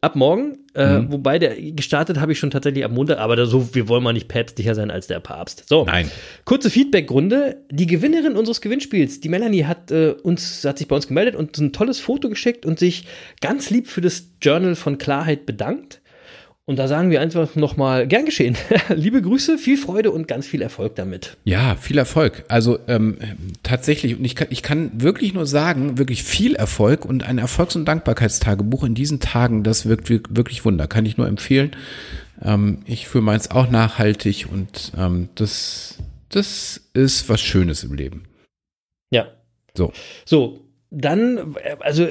ab morgen, äh, Mhm. wobei der gestartet habe ich schon tatsächlich am Montag, aber da so, wir wollen mal nicht päpstlicher sein als der Papst. So, Nein. kurze Feedbackrunde. Die Gewinnerin unseres Gewinnspiels, die Melanie, hat äh, uns, hat sich bei uns gemeldet und ein tolles Foto geschickt und sich ganz lieb für das Journal von Klarheit bedankt. Und da sagen wir einfach nochmal, gern geschehen. Liebe Grüße, viel Freude und ganz viel Erfolg damit. Ja, viel Erfolg. Also ähm, tatsächlich, und ich kann, ich kann wirklich nur sagen, wirklich viel Erfolg und ein Erfolgs- und Dankbarkeitstagebuch in diesen Tagen, das wirkt wir- wirklich Wunder. Kann ich nur empfehlen. Ähm, ich fühle meins auch nachhaltig und ähm, das, das ist was Schönes im Leben. Ja. So. So, dann, äh, also,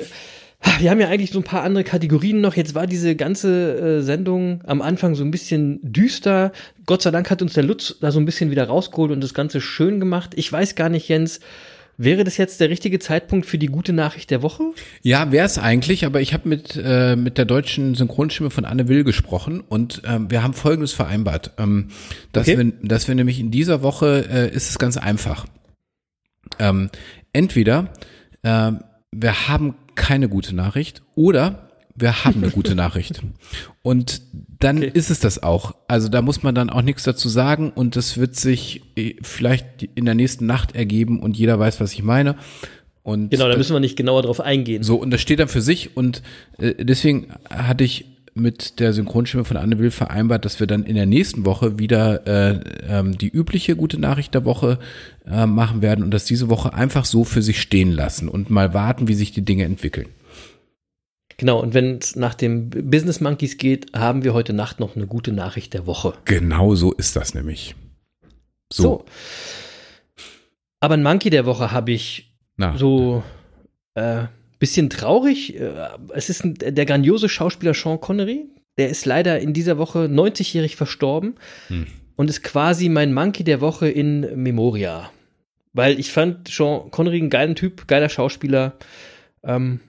wir haben ja eigentlich so ein paar andere Kategorien noch. Jetzt war diese ganze äh, Sendung am Anfang so ein bisschen düster. Gott sei Dank hat uns der Lutz da so ein bisschen wieder rausgeholt und das Ganze schön gemacht. Ich weiß gar nicht, Jens, wäre das jetzt der richtige Zeitpunkt für die gute Nachricht der Woche? Ja, wäre es eigentlich, aber ich habe mit, äh, mit der deutschen Synchronstimme von Anne Will gesprochen und ähm, wir haben Folgendes vereinbart, ähm, dass, Okay. wir, dass wir nämlich in dieser Woche, äh, ist es ganz einfach. Ähm, entweder äh, wir haben keine gute Nachricht oder wir haben eine gute Nachricht. Und dann Okay. ist es das auch. Also da muss man dann auch nichts dazu sagen und das wird sich äh, vielleicht in der nächsten Nacht ergeben und jeder weiß, was ich meine. Und Genau, da müssen wir nicht genauer drauf eingehen. so, und das steht dann für sich und äh, deswegen hatte ich mit der Synchronstimme von Anne Will vereinbart, dass wir dann in der nächsten Woche wieder äh, ähm, die übliche gute Nachricht der Woche äh, machen werden und das diese Woche einfach so für sich stehen lassen und mal warten, wie sich die Dinge entwickeln. Genau, und wenn es nach dem Business Monkeys geht, haben wir heute Nacht noch eine gute Nachricht der Woche. Genau so ist das nämlich. So. So. Aber ein Monkey der Woche habe ich Na, so äh, bisschen traurig. Äh, es ist ein, der grandiose Schauspieler Sean Connery. Der ist leider in dieser Woche 90-jährig verstorben Hm. und ist quasi mein Monkey der Woche in Memoria. Weil ich fand Sean Connery einen geilen Typ, geiler Schauspieler. Ähm,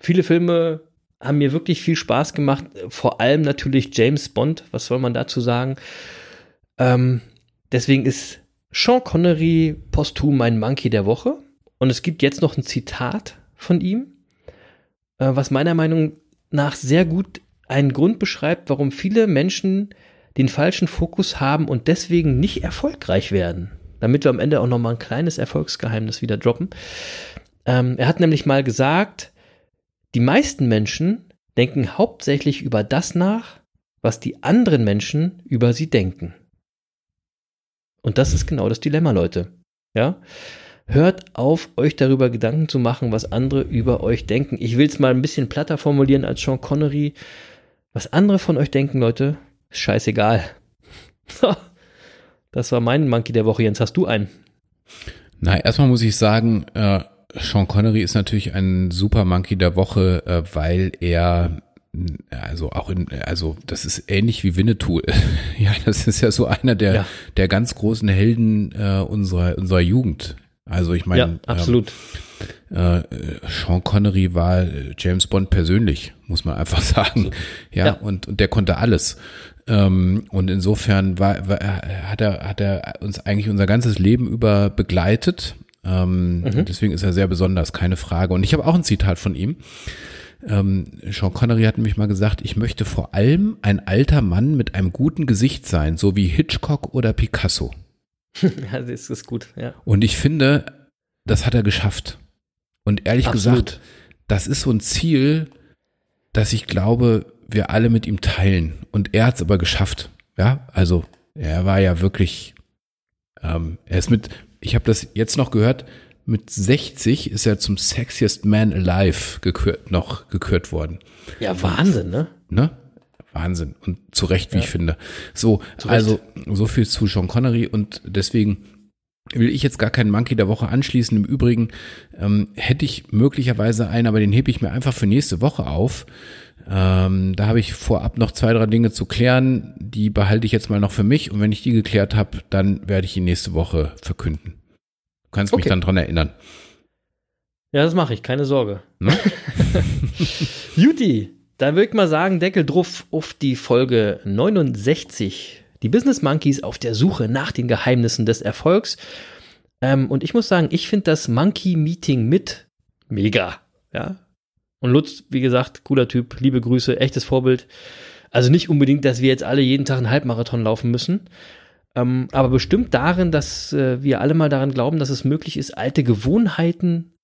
viele Filme haben mir wirklich viel Spaß gemacht. Vor allem natürlich James Bond. Was soll man dazu sagen? Ähm, deswegen ist Sean Connery posthum mein Monkey der Woche. Und es gibt jetzt noch ein Zitat von ihm, äh, was meiner Meinung nach sehr gut einen Grund beschreibt, warum viele Menschen den falschen Fokus haben und deswegen nicht erfolgreich werden. Damit wir am Ende auch noch mal ein kleines Erfolgsgeheimnis wieder droppen. Ähm, er hat nämlich mal gesagt, die meisten Menschen denken hauptsächlich über das nach, was die anderen Menschen über sie denken. Und das ist genau das Dilemma, Leute. Ja? Hört auf, euch darüber Gedanken zu machen, was andere über euch denken. Ich will es mal ein bisschen platter formulieren als Sean Connery. Was andere von euch denken, Leute, ist scheißegal. Das war mein Monkey der Woche. Jens, hast du einen? Na, erstmal muss ich sagen, äh, Sean Connery ist natürlich ein super Monkey der Woche, äh, weil er also auch in, also das ist ähnlich wie Winnetou. ja, das ist ja so einer der, Ja. der ganz großen Helden äh, unserer, unserer Jugend. Also ich meine, ja, absolut. äh, äh, Sean Connery war äh, James Bond persönlich, muss man einfach sagen. Ja, Ja. Und, und der konnte alles. Ähm, und insofern war, war, hat er, hat er uns eigentlich unser ganzes Leben über begleitet. Ähm, und Deswegen ist er sehr besonders, keine Frage. Und ich habe auch ein Zitat von ihm. Ähm, Sean Connery hat nämlich mal gesagt, ich möchte vor allem ein alter Mann mit einem guten Gesicht sein, so wie Hitchcock oder Picasso. ja, das ist gut. Ja. Und ich finde, das hat er geschafft. Und ehrlich Absolut. gesagt, das ist so ein Ziel, das ich glaube, wir alle mit ihm teilen. Und er hat es aber geschafft. Ja, also er war ja wirklich, ähm, er ist mit, ich habe das jetzt noch gehört, mit 60 ist er zum Sexiest Man Alive gekürt, noch gekürt worden. Ja, Wahnsinn, ne? Ne? Wahnsinn. Und zu Recht, wie ich finde. So, also so viel zu Sean Connery und deswegen will ich jetzt gar keinen Monkey der Woche anschließen. Im Übrigen ähm, hätte ich möglicherweise einen, aber den hebe ich mir einfach für nächste Woche auf. Ähm, da habe ich vorab noch zwei, drei Dinge zu klären. Die behalte ich jetzt mal noch für mich und wenn ich die geklärt habe, dann werde ich ihn nächste Woche verkünden. Du kannst mich Okay. dann dran erinnern. Ja, das mache ich, keine Sorge. Ne? Juti, dann würde ich mal sagen, Deckel drauf auf die Folge 69. Die Business Monkeys auf der Suche nach den Geheimnissen des Erfolgs. Ähm, und ich muss sagen, ich finde das Monkey Meeting mit mega. Ja. Und Lutz, wie gesagt, cooler Typ, liebe Grüße, echtes Vorbild. Also nicht unbedingt, dass wir jetzt alle jeden Tag einen Halbmarathon laufen müssen. Ähm, aber bestimmt darin, dass äh, wir alle mal daran glauben, dass es möglich ist, alte Gewohnheiten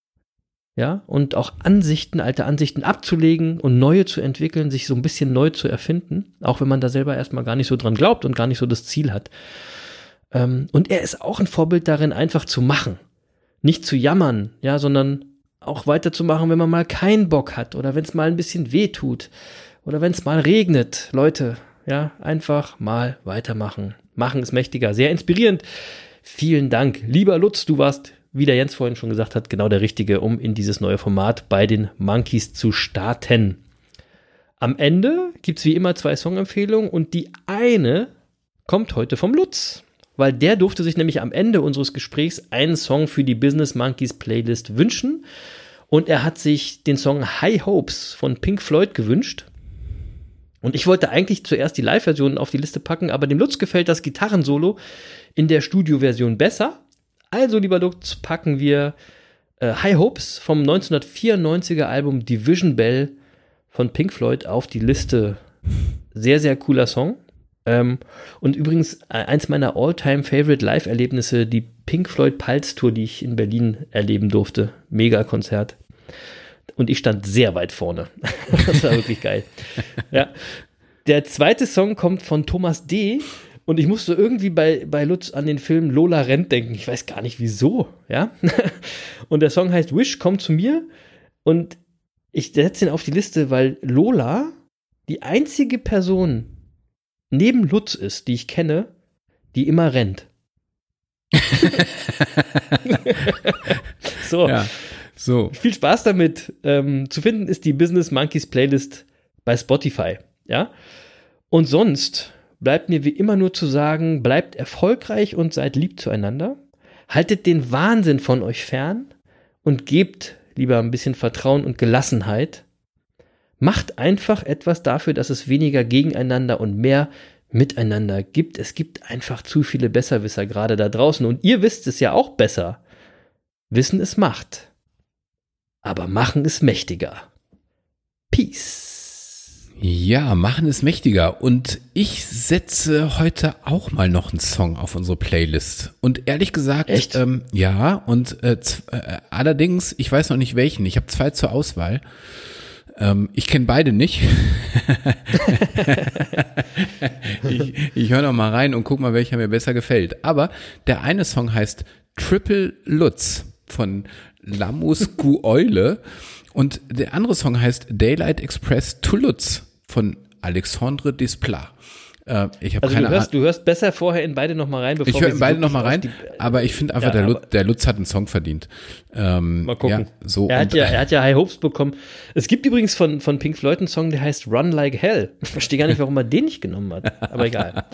ja, und auch Ansichten, alte Ansichten abzulegen und neue zu entwickeln, sich so ein bisschen neu zu erfinden, auch wenn man da selber erstmal gar nicht so dran glaubt und gar nicht so das Ziel hat. Ähm, und er ist auch ein Vorbild darin, einfach zu machen. Nicht zu jammern, ja, sondern auch weiterzumachen, wenn man mal keinen Bock hat oder wenn es mal ein bisschen weh tut oder wenn es mal regnet. Leute, ja, einfach mal weitermachen. Machen ist mächtiger. Sehr inspirierend. Vielen Dank. Lieber Lutz, du warst, wie der Jens vorhin schon gesagt hat, genau der Richtige, um in dieses neue Format bei den Monkeys zu starten. Am Ende gibt es wie immer zwei Songempfehlungen und die eine kommt heute vom Lutz, weil der durfte sich nämlich am Ende unseres Gesprächs einen Song für die Business Monkeys Playlist wünschen und er hat sich den Song High Hopes von Pink Floyd gewünscht. Und ich wollte eigentlich zuerst die Live-Version auf die Liste packen, aber dem Lutz gefällt das Gitarrensolo in der Studio-Version besser. Also, lieber Lutz, packen wir äh, High Hopes vom 1994er Album Division Bell von Pink Floyd auf die Liste. Sehr, sehr cooler Song. Ähm, und übrigens äh, eins meiner All-Time-Favorite Live-Erlebnisse, die Pink Floyd Pulse Tour, die ich in Berlin erleben durfte. Mega Konzert. Und ich stand sehr weit vorne. das war wirklich geil. Ja. Der zweite Song kommt von Thomas D. Und ich musste irgendwie bei, bei Lutz an den Film Lola rennt denken. Ich weiß gar nicht wieso, ja. Und der Song heißt Wish, komm zu mir. Und ich setze ihn auf die Liste, weil Lola die einzige Person neben Lutz ist, die ich kenne, die immer rennt. so, Ja, so. viel Spaß damit. Ähm, zu finden ist die Business Monkeys Playlist bei Spotify. Ja. Und sonst bleibt mir wie immer nur zu sagen, bleibt erfolgreich und seid lieb zueinander. Haltet den Wahnsinn von euch fern und gebt lieber ein bisschen Vertrauen und Gelassenheit. Macht einfach etwas dafür, dass es weniger gegeneinander und mehr miteinander gibt. Es gibt einfach zu viele Besserwisser gerade da draußen und ihr wisst es ja auch besser. Wissen ist Macht. Aber machen ist mächtiger. Peace. Ja, machen ist mächtiger. Und ich setze heute auch mal noch einen Song auf unsere Playlist. Und ehrlich gesagt, Echt? Ähm, ja, und äh, äh, allerdings, ich weiß noch nicht welchen. Ich habe zwei zur Auswahl. Ähm, ich kenne beide nicht. ich ich höre noch mal rein und guck mal, welcher mir besser gefällt. Aber der eine Song heißt Triple Lutz von Lamus Gu Eule und der andere Song heißt Daylight Express to Lutz von Alexandre Desplat. Äh, ich habe Also keine du hörst, Ahnung. du hörst besser vorher in beide nochmal rein, bevor Ich höre in beide wirklich noch mal auf rein, aber ich finde einfach, Ja, der, Lutz, der Lutz hat einen Song verdient. Ähm, Mal gucken. Ja, so er, hat ja, er hat ja High Hopes bekommen. Es gibt übrigens von, von Pink Floyd einen Song, der heißt Run Like Hell. Ich verstehe gar nicht, warum er den nicht genommen hat. Aber egal.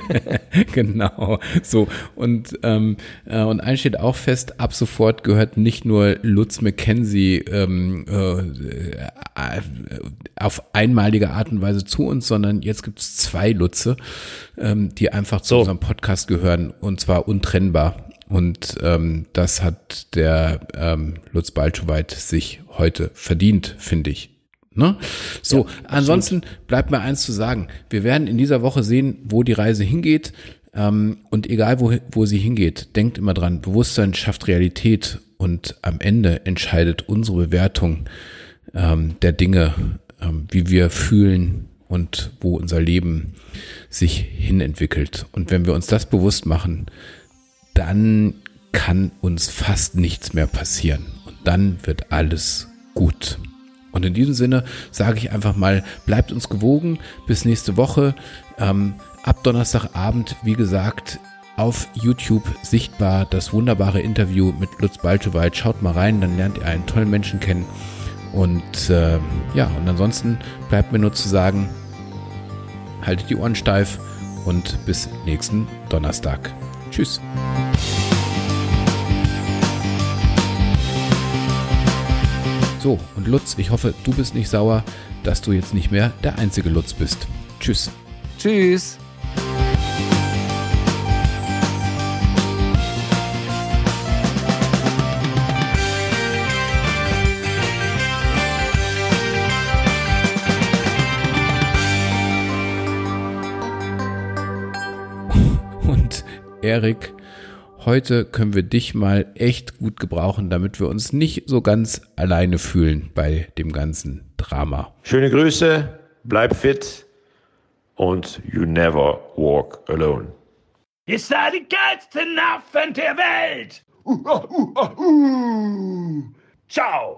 genau. So. Und, ähm, äh, und eins steht auch fest, ab sofort gehört nicht nur Lutz McKenzie ähm, äh, äh, auf einmalige Art und Weise zu uns, sondern jetzt gibt es zwei Lutze, ähm, die einfach zu So. unserem Podcast gehören und zwar untrennbar. Und ähm, das hat der ähm, Lutz Balschowait sich heute verdient, finde ich. Ne? So, ansonsten bleibt mir eins zu sagen. Wir werden in dieser Woche sehen, wo die Reise hingeht. Ähm, und egal, wo, wo sie hingeht, denkt immer dran, Bewusstsein schafft Realität und am Ende entscheidet unsere Bewertung ähm, der Dinge, ähm, wie wir fühlen und wo unser Leben sich hinentwickelt. Und wenn wir uns das bewusst machen, dann kann uns fast nichts mehr passieren. Und dann wird alles gut. Und in diesem Sinne sage ich einfach mal, bleibt uns gewogen. Bis nächste Woche. Ähm, ab Donnerstagabend, wie gesagt, auf YouTube sichtbar das wunderbare Interview mit Lutz Balchowait. Schaut mal rein, dann lernt ihr einen tollen Menschen kennen. Und äh, ja, und ansonsten bleibt mir nur zu sagen, haltet die Ohren steif und bis nächsten Donnerstag. Tschüss. So, und Lutz, ich hoffe, du bist nicht sauer, dass du jetzt nicht mehr der einzige Lutz bist. Tschüss. Tschüss. Erik, heute können wir dich mal echt gut gebrauchen, damit wir uns nicht so ganz alleine fühlen bei dem ganzen Drama. Schöne Grüße, bleib fit und you never walk alone. Ihr seid die geilsten Affen der Welt. Ciao.